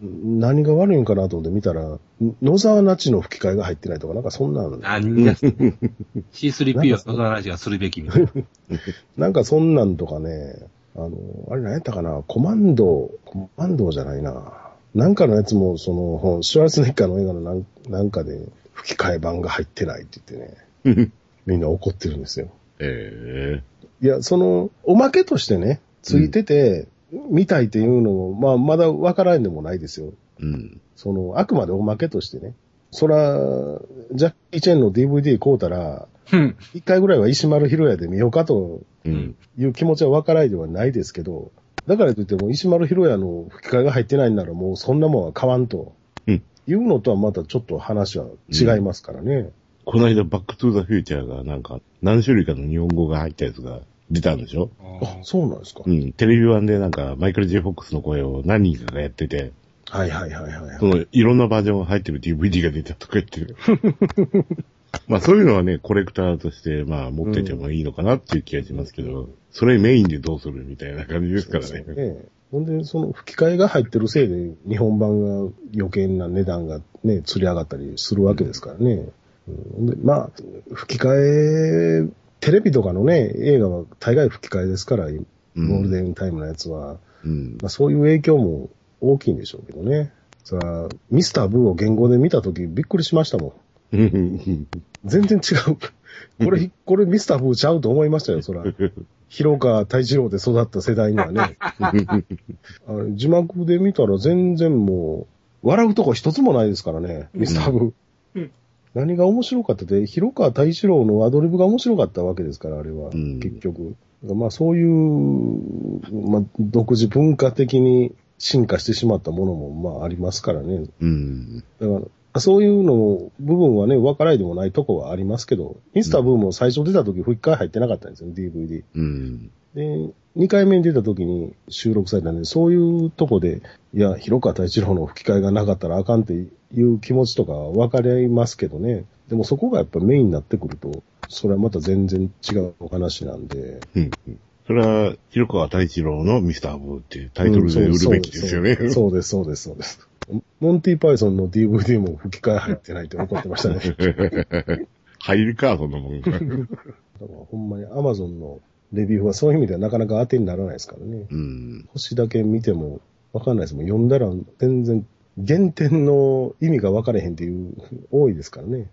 何が悪いんかなと思って見たら、野沢那智の吹き替えが入ってないとか、なんかそんなん、何や C3P はその話がするべきみたいな。なんかそんなんとかね、あの、あれ何やったかな、コマンド、コマンドじゃないな。なんかのやつも、その、シュワルツェネッカーの映画のなんなんかで吹き替え版が入ってないって言ってね、みんな怒ってるんですよ。えいや、その、おまけとしてね、ついてて、見たいっていうのも、まあ、まだわからんでもないですよ。えうん。その、あくまでおまけとしてね。そら、ジャッキー・チェンの DVD 買うたら、うん。一回ぐらいは石丸ひろやで見ようかとうん。いう気持ちはわからないではないですけど、だからといっても石丸ひろやの吹き替えが入ってないんならもうそんなもんは買わんと。うんいうのとはまたちょっと話は違いますからね。この間、バックトゥーザフューチャーがなんか、何種類かの日本語が入ったやつが出たんでしょ？あ、そうなんですか。うん。テレビ版でなんか、マイケル・ J・フォックスの声を何人かがやってて、はいはいはいはい。その、いろんなバージョンが入ってる DVD が出たとか言ってる。まあそういうのはね、コレクターとして、まあ持っててもいいのかなっていう気がしますけど、それメインでどうするみたいな感じですからね。ねほんで、その吹き替えが入ってるせいで、日本版が余計な値段がね、釣り上がったりするわけですからね。うん、でまあ、吹き替え、テレビとかのね、映画は大概吹き替えですから、ゴールデンタイムのやつは、うん。まあ、そういう影響も大きいんでしょうけどね。そら、ミスターブーを言語で見たときびっくりしましたもん。うん。全然違う。これ、これミスターブーちゃうと思いましたよ、そら。広川太一郎で育った世代にはね。あれ字幕で見たら全然もう、笑うとこ一つもないですからね、ミスターブー。何が面白かったって、広川太一郎のアドリブが面白かったわけですから、あれは。うん結局。まあそういう、まあ独自文化的に進化してしまったものもまあありますからね。うん。だから、そういうの、部分はね、分からいでもないとこはありますけど、ミスターブームも最初出た時、吹き替え入ってなかったんですよ、DVD。うん。で、2回目に出た時に収録されたんで、そういうとこで、いや、広川太一郎の吹き替えがなかったらあかんっていう気持ちとか分かりますけどね。でもそこがやっぱメインになってくると、それはまた全然違うお話なんで。うん。それは、広川太一郎のミスターブーっていうタイトルで売るべきですよね。うんそうです、そうです、そうです。モンティ・パイソンの DVD も吹き替え入ってないって怒ってましたね。入るか、そんなもん。だからほんまに Amazon のレビューはそういう意味ではなかなか当てにならないですからね。うん。星だけ見てもわかんないですもん。読んだら全然原点の意味が分かれへんっていう、多いですからね。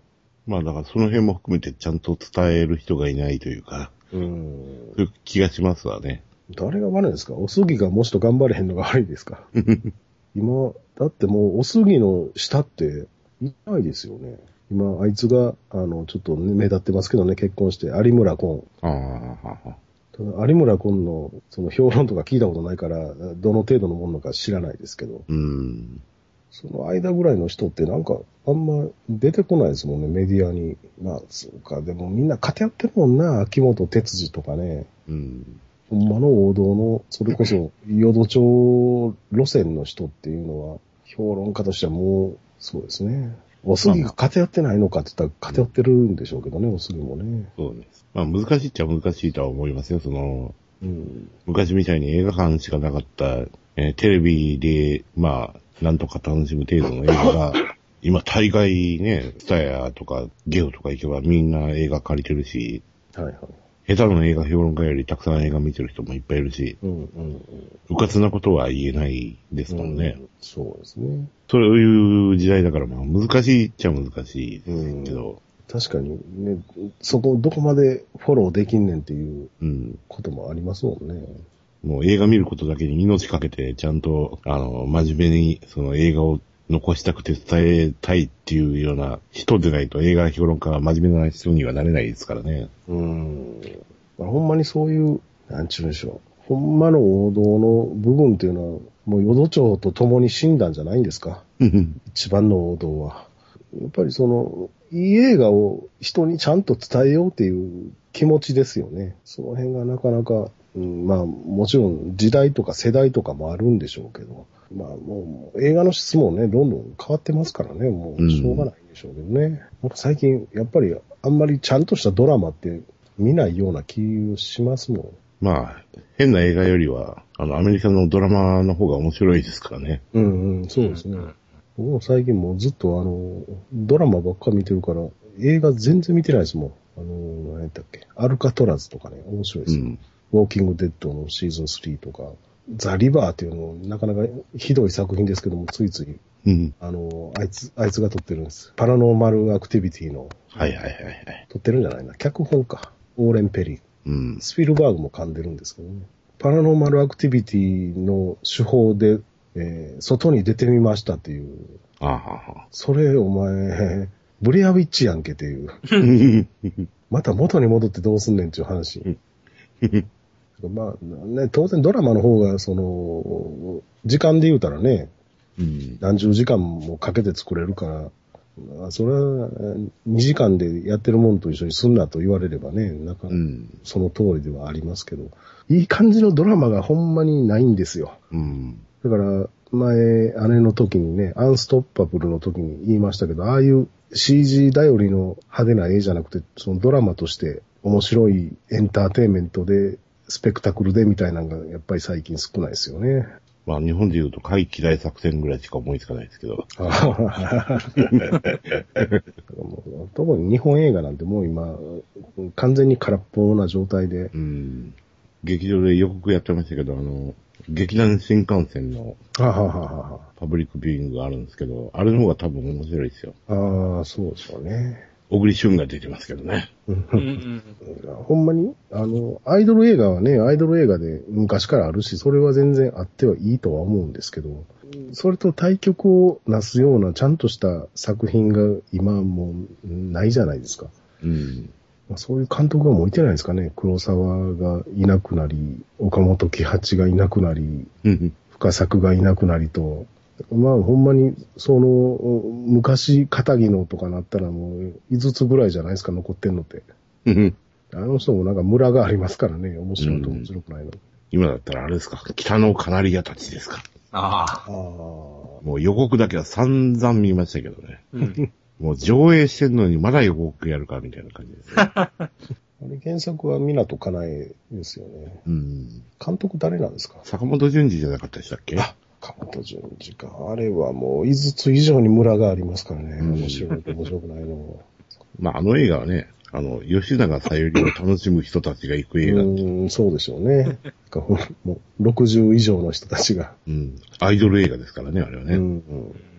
まあだからその辺も含めてちゃんと伝える人がいないというか、うん。そういう気がしますわね。誰が悪いんですか？おすぎがもしと頑張れへんのが悪いですか？今、だってもうおすぎの下っていないですよね。今、あいつが、あの、ちょっとね目立ってますけどね、結婚して、有村昆。ああ、ただ有村昆の、その評論とか聞いたことないから、どの程度のものか知らないですけど、うん。その間ぐらいの人ってなんか、あんま出てこないですもんね、メディアに。まあ、そうか、でもみんな偏ってるもんな、秋元哲司とかね。うん。ほんまの王道の、それこそ、淀町路線の人っていうのは、評論家としてはもう、そうですね。おすぎが偏ってないのかって言ったら偏ってるんでしょうけどね、おすぎもね。そうです。まあ難しいっちゃ難しいとは思いますよ。その、うん。昔みたいに映画館しかなかった、えーテレビで、まあ、なんとか楽しむ程度の映画が、今大概ね、スタヤとかゲオとか行けばみんな映画借りてるし、はいはい。下手な映画評論家よりたくさん映画見てる人もいっぱいいるし、うんうんうん。うかつなことは言えないですもんね。うんそうですね。そういう時代だからまあ難しいっちゃ難しいですけど、確かにね、そこ、どこまでフォローできんねんっていううん。こともありますもんね。もう映画見ることだけに命かけて、ちゃんと、あの、真面目にその映画を残したくて伝えたいっていうような人でないと映画評論家は真面目な人にはなれないですからね。うん。まあ、ほんまにそういう、なんちゅうんでしょう。ほんまの王道の部分っていうのは、もう淀町と共に死んだんじゃないんですか？一番の王道は。やっぱりその、いい映画を人にちゃんと伝えようっていう気持ちですよね。その辺がなかなか、うん、まあもちろん時代とか世代とかもあるんでしょうけど、まあもう映画の質もね、どんどん変わってますからね、もうしょうがないんでしょうけどね。なんか最近やっぱりあんまりちゃんとしたドラマって見ないような気をしますもん。まあ、変な映画よりは、あの、アメリカのドラマの方が面白いですからね。うんうん、そうですね。僕も最近もうずっとあの、ドラマばっか見てるから、映画全然見てないですもん。あの、何やったっけ？アルカトラズとかね、面白いですよ。うん。ウォーキングデッドのシーズン3とか、ザ・リバーっていうのなかなかひどい作品ですけども、ついつい、うん。あの、あいつ、あいつが撮ってるんです。パラノーマルアクティビティの、はいはいはいはい。撮ってるんじゃないな。脚本か。オーレン・ペリー。うん。スピルバーグも噛んでるんですけどね。パラノーマルアクティビティの手法で、えー外に出てみましたっていう。あはは。それ、お前、ブレアウィッチやんけっていう。また元に戻ってどうすんねんっていう話。まあ、ね、当然ドラマの方が、その、時間で言うたらね、うん。何十時間もかけて作れるから、まあそれは2時間でやってるもんと一緒にすんなと言われればね、なんかう、ん。その通りではありますけど、いい感じのドラマがほんまにないんですよ。うん。だから、前、姉の時にね、アンストッパブルの時に言いましたけど、ああいう CG 頼りの派手な絵じゃなくて、そのドラマとして面白いエンターテインメントで、スペクタクルでみたいなのがやっぱり最近少ないですよね。まあ日本で言うと怪奇大作戦ぐらいしか思いつかないですけど。特に日本映画なんてもう今、完全に空っぽな状態で、うん。劇場で予告やってましたけど、あの、劇団新幹線のパブリックビューイングがあるんですけど、あれの方が多分面白いですよ。は。ああ、そうでしょうね。小栗旬が出てますけどね。ほんまに、あの、アイドル映画はね、アイドル映画で昔からあるし、それは全然あってはいいとは思うんですけど、それと対局をなすようなちゃんとした作品が今もうないじゃないですか。うん。まあそういう監督がもういてないですかね。黒沢がいなくなり、岡本喜八がいなくなり、うん。深作がいなくなりと、まあほんまに、その、昔、片木のとかなったらもう5つぐらいじゃないですか、残ってんのって。うん。あの人もなんかムラがありますからね、面白いと面白くないの。今だったらあれですか？北のカナリアたちですか？ああ。ああ。もう予告だけは散々見ましたけどね。うん。もう上映してんのにまだ予告やるかみたいな感じですね。あれ原作は港かなえですよね。うん。監督誰なんですか？坂本淳二じゃなかったでしたっけ？あ、岡本淳二か。あれはもう、5つ以上にムラがありますからね。うん面白いのと面白くないのも。まあ、あの映画はね、あの、吉永小百合を楽しむ人たちが行く映画。うん、そうでしょうね。もう60以上の人たちが。うん。アイドル映画ですからね、あれはね。うんうん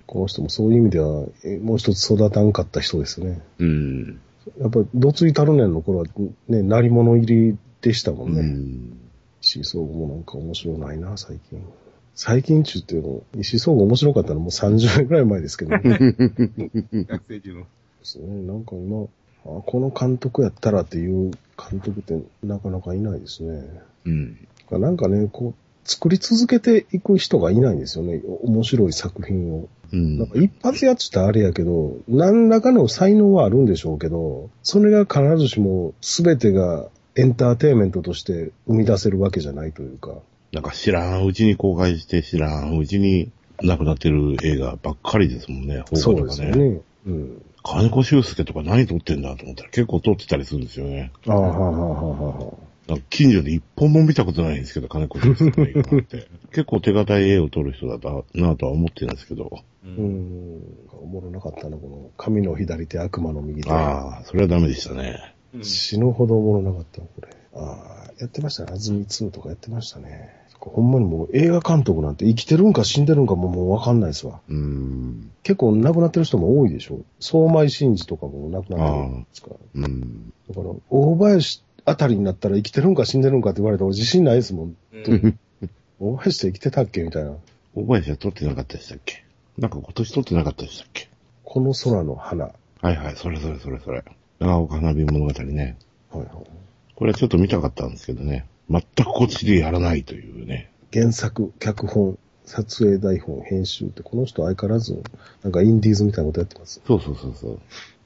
この人もそういう意味では、えもう一つ育たんかった人ですね。うん。やっぱり、どついたるねんの頃は、ね、鳴り物入りでしたもんうね。ん。石井総合もなんか面白ないな、最近。最近中っていうの、石井総合面白かったのもう30年くらい前ですけどね。学生中の。ですね。なんか今、あこの監督やったらっていう監督ってなかなかいないですね。うん。なんかね、こう、作り続けていく人がいないんですよね。お面白い作品を。うん。なんか一発やっつったらあれやけど、何らかの才能はあるんでしょうけど、それが必ずしも全てがエンターテインメントとして生み出せるわけじゃないというか。なんか知らんうちに公開して知らんうちに亡くなってる映画ばっかりですもんね、そうで。すよね。うん。金子修介とか何撮ってんだと思ったら結構撮ってたりするんですよね。ああ、はあ、はあ、はあ、近所で一本も見たことないんですけど、金子修介の映画なんて。結構手堅い絵を撮る人だったなとは思ってるんですけど。う。うんん。おもろなかったな、この、神の左手、悪魔の右手。ああ、それはダメでしたね。うん死ぬほどおもろなかったわこれ。ああ、やってましたね。あずみ2とかやってましたね。ほんまにもう映画監督なんて生きてるんか死んでるんかももうわかんないですわ。うーん。結構亡くなってる人も多いでしょ。相米真司とかも亡くなってるんですから。うん。だから、大林あたりになったら生きてるんか死んでるんかって言われたら俺自信ないですもん。う ん大林って生きてたっけみたいな。大林は撮ってなかったでしたっけ？なんか今年撮ってなかったでしたっけ？この空の花。ははいはい、それそれそれそれ。長岡花火物語ね。いはい。これはちょっと見たかったんですけどね。全くこっちでやらないというね。原作、脚本、撮影台本、編集って、この人相変わらず、なんかインディーズみたいなことやってます。そうそうそうそう。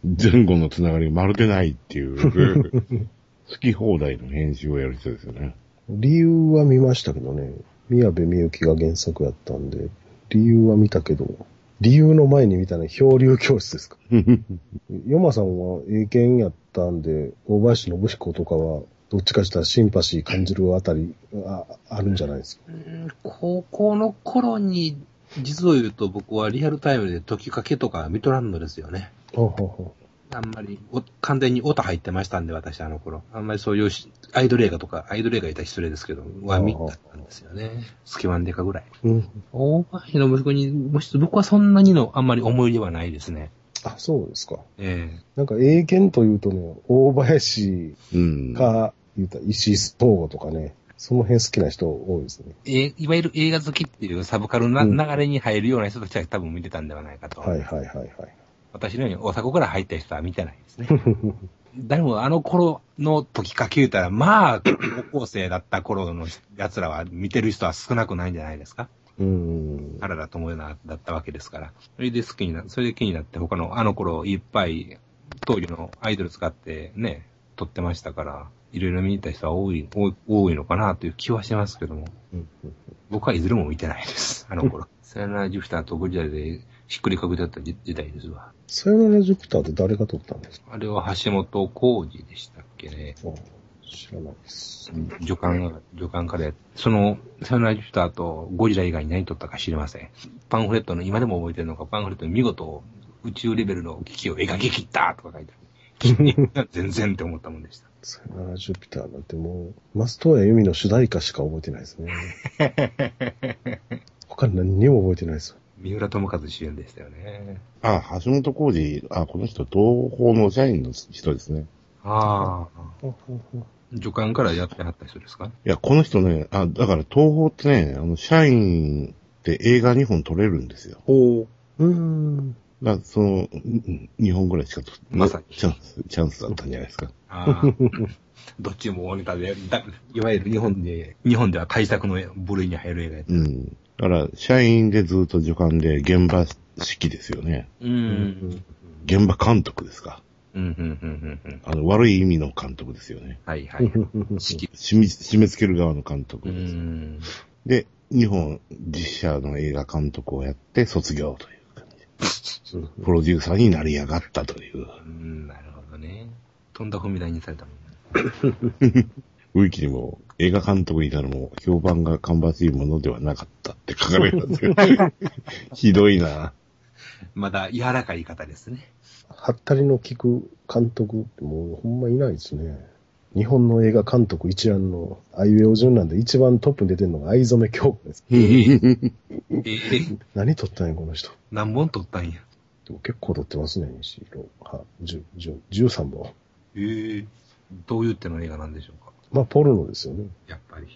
前後のつながりがまるでないっていう、好き放題の編集をやる人ですよね。理由は見ましたけどね。宮部みゆきが原作やったんで、理由は見たけど、理由の前に見たのは漂流教室ですか。ヨマさんは英検やったんで、大林信彦とかは、どっちかしたらシンパシー感じるあたりああるんじゃないですか？うん高校の頃に、実を言うと僕はリアルタイムで時かけとか見とらんのですよね。ほうほうほあんまり、お完全にオタ入ってましたんで、私あの頃。あんまりそういうしアイドル映画とか、アイドル映画いたら失礼ですけど、は見たんですよね。スキマンデカぐらい。う。うん。大林の息子に、もし僕はそんなにのあんまり思い入れはないですね。あ、そうですか。えなんか英検というとね、大林うん。か、言うたら石井東吾とかね、その辺好きな人多いですね。ええいわゆる映画好きっていうサブカルな、うん流れに入るような人たちは多分見てたんではないかと。はいはいはいはい。私のように大阪から入った人は見てないですね。誰もあの頃の時かけ言うたら、まあ、高校生だった頃の奴らは見てる人は少なくないんじゃないですか。うーん。原田智也だったわけですから。それで好きにな、それで気になって他のあの頃いっぱい当時のアイドル使ってね、撮ってましたから、いろいろ見に行った人は多い、多い多いのかなという気はしてますけども、うんうん僕はいずれも見てないです。あの頃。さよならジュピターとゴリラでひっくりかけだった時時代ですわ。さよならジュピターって誰が撮ったんですか？あれは橋本浩二でしたっけね。あ知らないです。助監が、助監からやっその、さよならジュピターとゴリラ以外に何撮ったか知りません。パンフレットの、今でも覚えてるのか、パンフレットに見事宇宙レベルの機器を描き切ったとか書いてあ る。全然って思ったもんでした。さよならジュピターなんてもう、マストヤユミの主題歌しか覚えてないですね。他何にも覚えてないです。三浦智和主演でしたよね。あ、橋本浩二、あ、この人、東宝の社員の人ですね。ああ。助監からやってはった人ですか？いや、この人ね、あ、だから東宝ってね、あの、社員っって映画2本撮れるんですよ。ほう。うーん。だからその、2本ぐらいしか撮まさにチャンス、チャンスだったんじゃないですか。ああ。どっちも大ネタで、だいわゆる日本で、日本では対策の部類に入る映画やうん。だから、社員でずっと助監で現場指揮ですよね。う。。うん現場監督ですか。うん、うん、うん、うん。あの、悪い意味の監督ですよね。はい、はい。式。締め締め付ける側の監督うです。ん。で、日本実写の映画監督をやって卒業という感じで。プロデューサーになり上がったという。うん、なるほどね。とんだ踏み台にされたもん。ウィキにも映画監督になるも評判が芳しいものではなかったって書かれてますよ。ひどいな。まだ柔らかい言い方ですね。はったりの効く監督ってもうほんまいないですね。日本の映画監督一覧のあいうえお順なんで一番トップに出てるのが藍染京子です。何撮ったんや、この人。何本撮ったんや。でも結構撮ってますね、西色。は、十、十、十三本。えー、どういうっての映画なんでしょうか？まあ、ポルノですよね。やっぱり。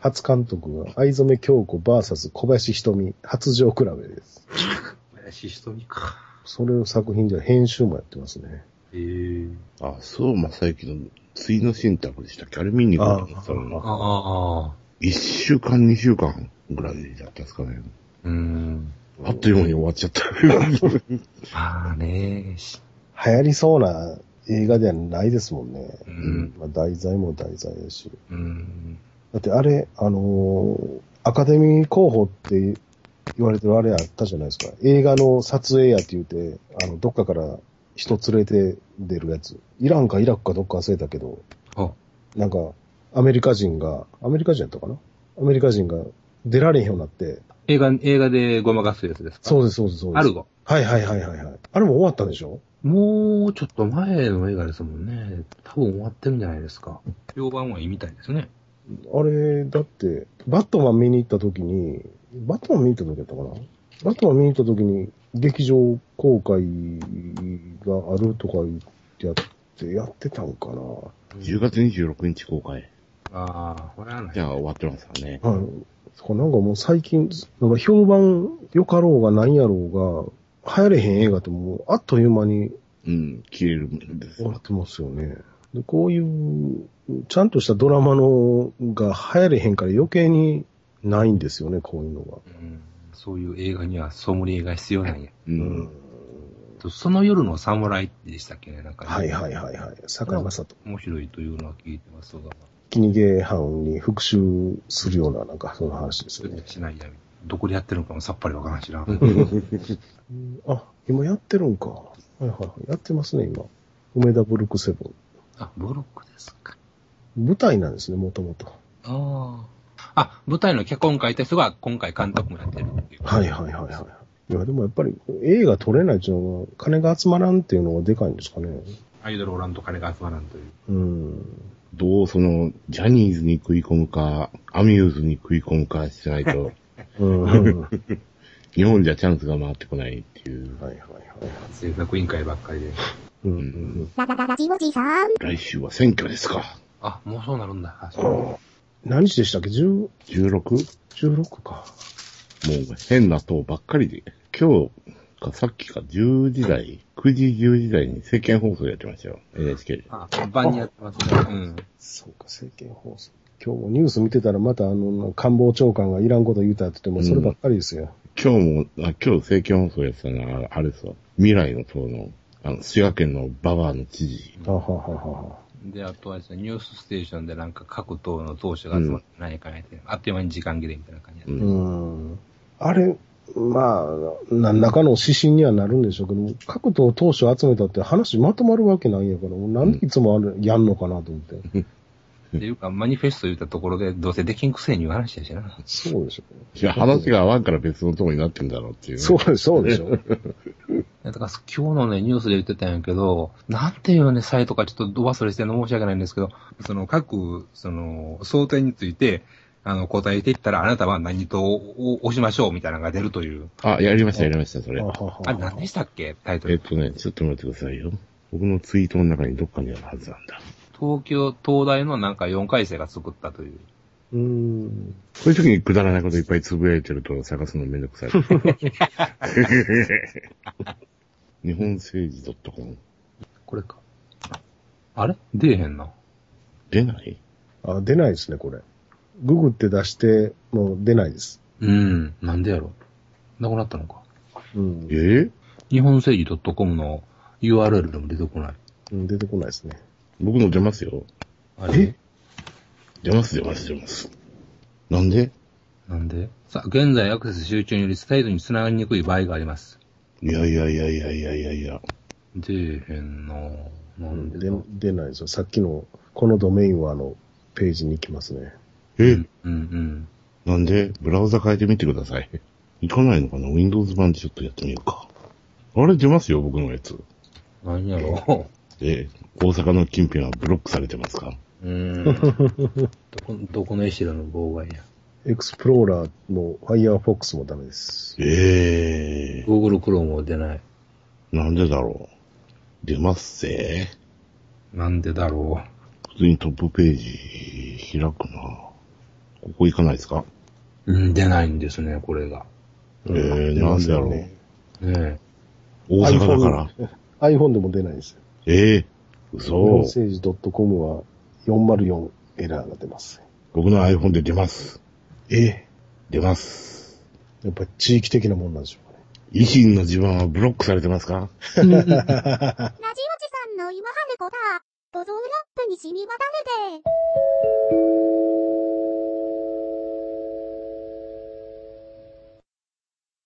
初監督が藍染京子 VS 小林瞳初上比べです。林瞳か。それを作品では編集もやってますね。えー。あ、そう、正幸の次の信託でしたっけ？あれ見に行こうと思ったのにああ、ああ。一週間、二週間ぐらいだったんですかね。うーん。あっという間に終わっちゃった。ま あねし流行りそうな映画ではないですもんね。うん。まあ、題材も題材だし。うん。だってあれ、あのーアカデミー候補って言われてるあれあったじゃないですか。映画の撮影やって言うて、あの、どっかから人連れて出るやつ。イランかイラクかどっか忘れたけど、あ、なんか、アメリカ人が、アメリカ人やったかな？アメリカ人が出られへんようになって、映画、映画でごまかすやつですか？そうです、そうです、そうです。アルゴ。はいはいはいはいはい。あれも終わったんでしょ？もうちょっと前の映画ですもんね。多分終わってるんじゃないですか。評判はいいみたいですね。あれ、だって、バットマン見に行った時に、バットマン見に行った時やったかな？バットマン見に行った時に、劇場公開があるとか言ってやって、やってたんかな10月26日公開。ああ、これはない。じゃあ終わってますからね。はい。そこなんかもう最近、なんか評判良かろうが何やろうが、流行れへん映画ってもうあっという間にうん、消えるんですよ。終わってますよね。でこういう、ちゃんとしたドラマのが流行れへんから余計にないんですよね、こういうのが。うんそういう映画にはソムリエが必要なんや。う。うんん。その夜の侍でしたっけねなんかね、はいはいはいはい。坂井正人。面白いというのは聞いてますが、気逃げ犯に復讐するような、なんかその話ですよね。しないやみどこでやってるのかもさっぱりわからんしな。あ、今やってるんか。はいはいはい。やってますね、今。梅田ブルックセブン。あ、ブロックですか。舞台なんですね、もともと。ああ。あ、舞台の脚本書いた人が今回監督もやってるっていう。はいはいはいはい。いや、でもやっぱり映画撮れないっていうのは、金が集まらんっていうのがでかいんですかね。アイドルおらんと金が集まらんという。うん。どうその、ジャニーズに食い込むか、アミューズに食い込むかしないと、日本じゃチャンスが回ってこないっていう。はいはい。制作委員会ばっかりで。うんうんララララジオジさん。来週は選挙ですか。あ、もうそうなるんだ。あそううん。何日でしたっけ ?10、16? 16か。もう変な党ばっかりで。今日かさっきか10時台、9時10時台に政見放送やってましたよ。NHK で。あ、晩にやってますね。うん。そうか、政見放送。今日もニュース見てたらまたあの、官房長官がいらんこと言うたって言っても、そればっかりですよ。今日も、あ今日政見放送やってたのは、あれですわ。未来の党の、あの、滋賀県のババアの知事。ははははは。で、あとはですね、ニュースステーションでなんか各党の党首が集まって何かやって、あっという間に時間切れみたいな感じで。う。うんん。あれ、まあ、何らかの指針にはなるんでしょうけど、各党党首集めたって話まとまるわけないんやから、なんでいつもあれやんのかなと思って。っていうか、マニフェスト言ったところで、どうせできんくせに言う話やしな。そうでしょいや、話が合わんから別の党になってんだろうっていう、ね。そうでそうでしょだから今日のね、ニュースで言ってたんやけど、なんていうね、サイトかちょっとお忘れしてるの申し訳ないんですけど、その各、その、想定について、あの、答えていったら、あなたは何とを押しましょうみたいなのが出るという。あ、やりました、やりました、それあれ何でしたっけ？タイトル。えっとね、ちょっと待ってくださいよ。僕のツイートの中にどっかにあるはずなんだ。東京、東大のなんか4回生が作ったという。うーん。そういう時にくだらないこといっぱいつぶやいてると探すのめんどくさい。日本政治 .com これか。あれ？出えへんな。出ない？あ、出ないですね、これ。ググって出して、もう出ないです。うん。なんでやろ。なくなったのか。うんえ？ー日本政治 .com の URL でも出てこない。うん出てこないですね。僕の出ますよ。あれ？出ます出ます出ます。なんで？なんで？さあ、現在アクセス集中によりサイトに繋がりにくい場合があります。いやいやいやいやいやいやいや。出えへんななんででだ出ないですよ。さっきの、このドメインはあの、ページに行きますね。え、うんうん。なんで？ブラウザ変えてみてください。いかないのかな ?Windows 版でちょっとやってみようか。あれ出ますよ、僕のやつ。なんやろえ、大阪の近辺はブロックされてますか？う。うん。どこ、どこのエシラの妨害や。エクスプローラーの Firefox もダメです。ええ Google Chrome も出ない。なんでだろう？出ますぜ。なんでだろ普通にトップページ開くな。ここ行かないですか？う。うん、出ないんですね、これが。えーなんでだろう？ね。ね大阪だから。iPhone, iPhone でも出ないです。ええ日嘘本。政治 .com は404エラーが出ます。僕の iPhone で出ます。え出ます。やっぱり地域的なもんなんでしょうかね。維新の地盤はブロックされてますか？ラジオジさんの今春子だ。ボゾーラップに染み渡るで。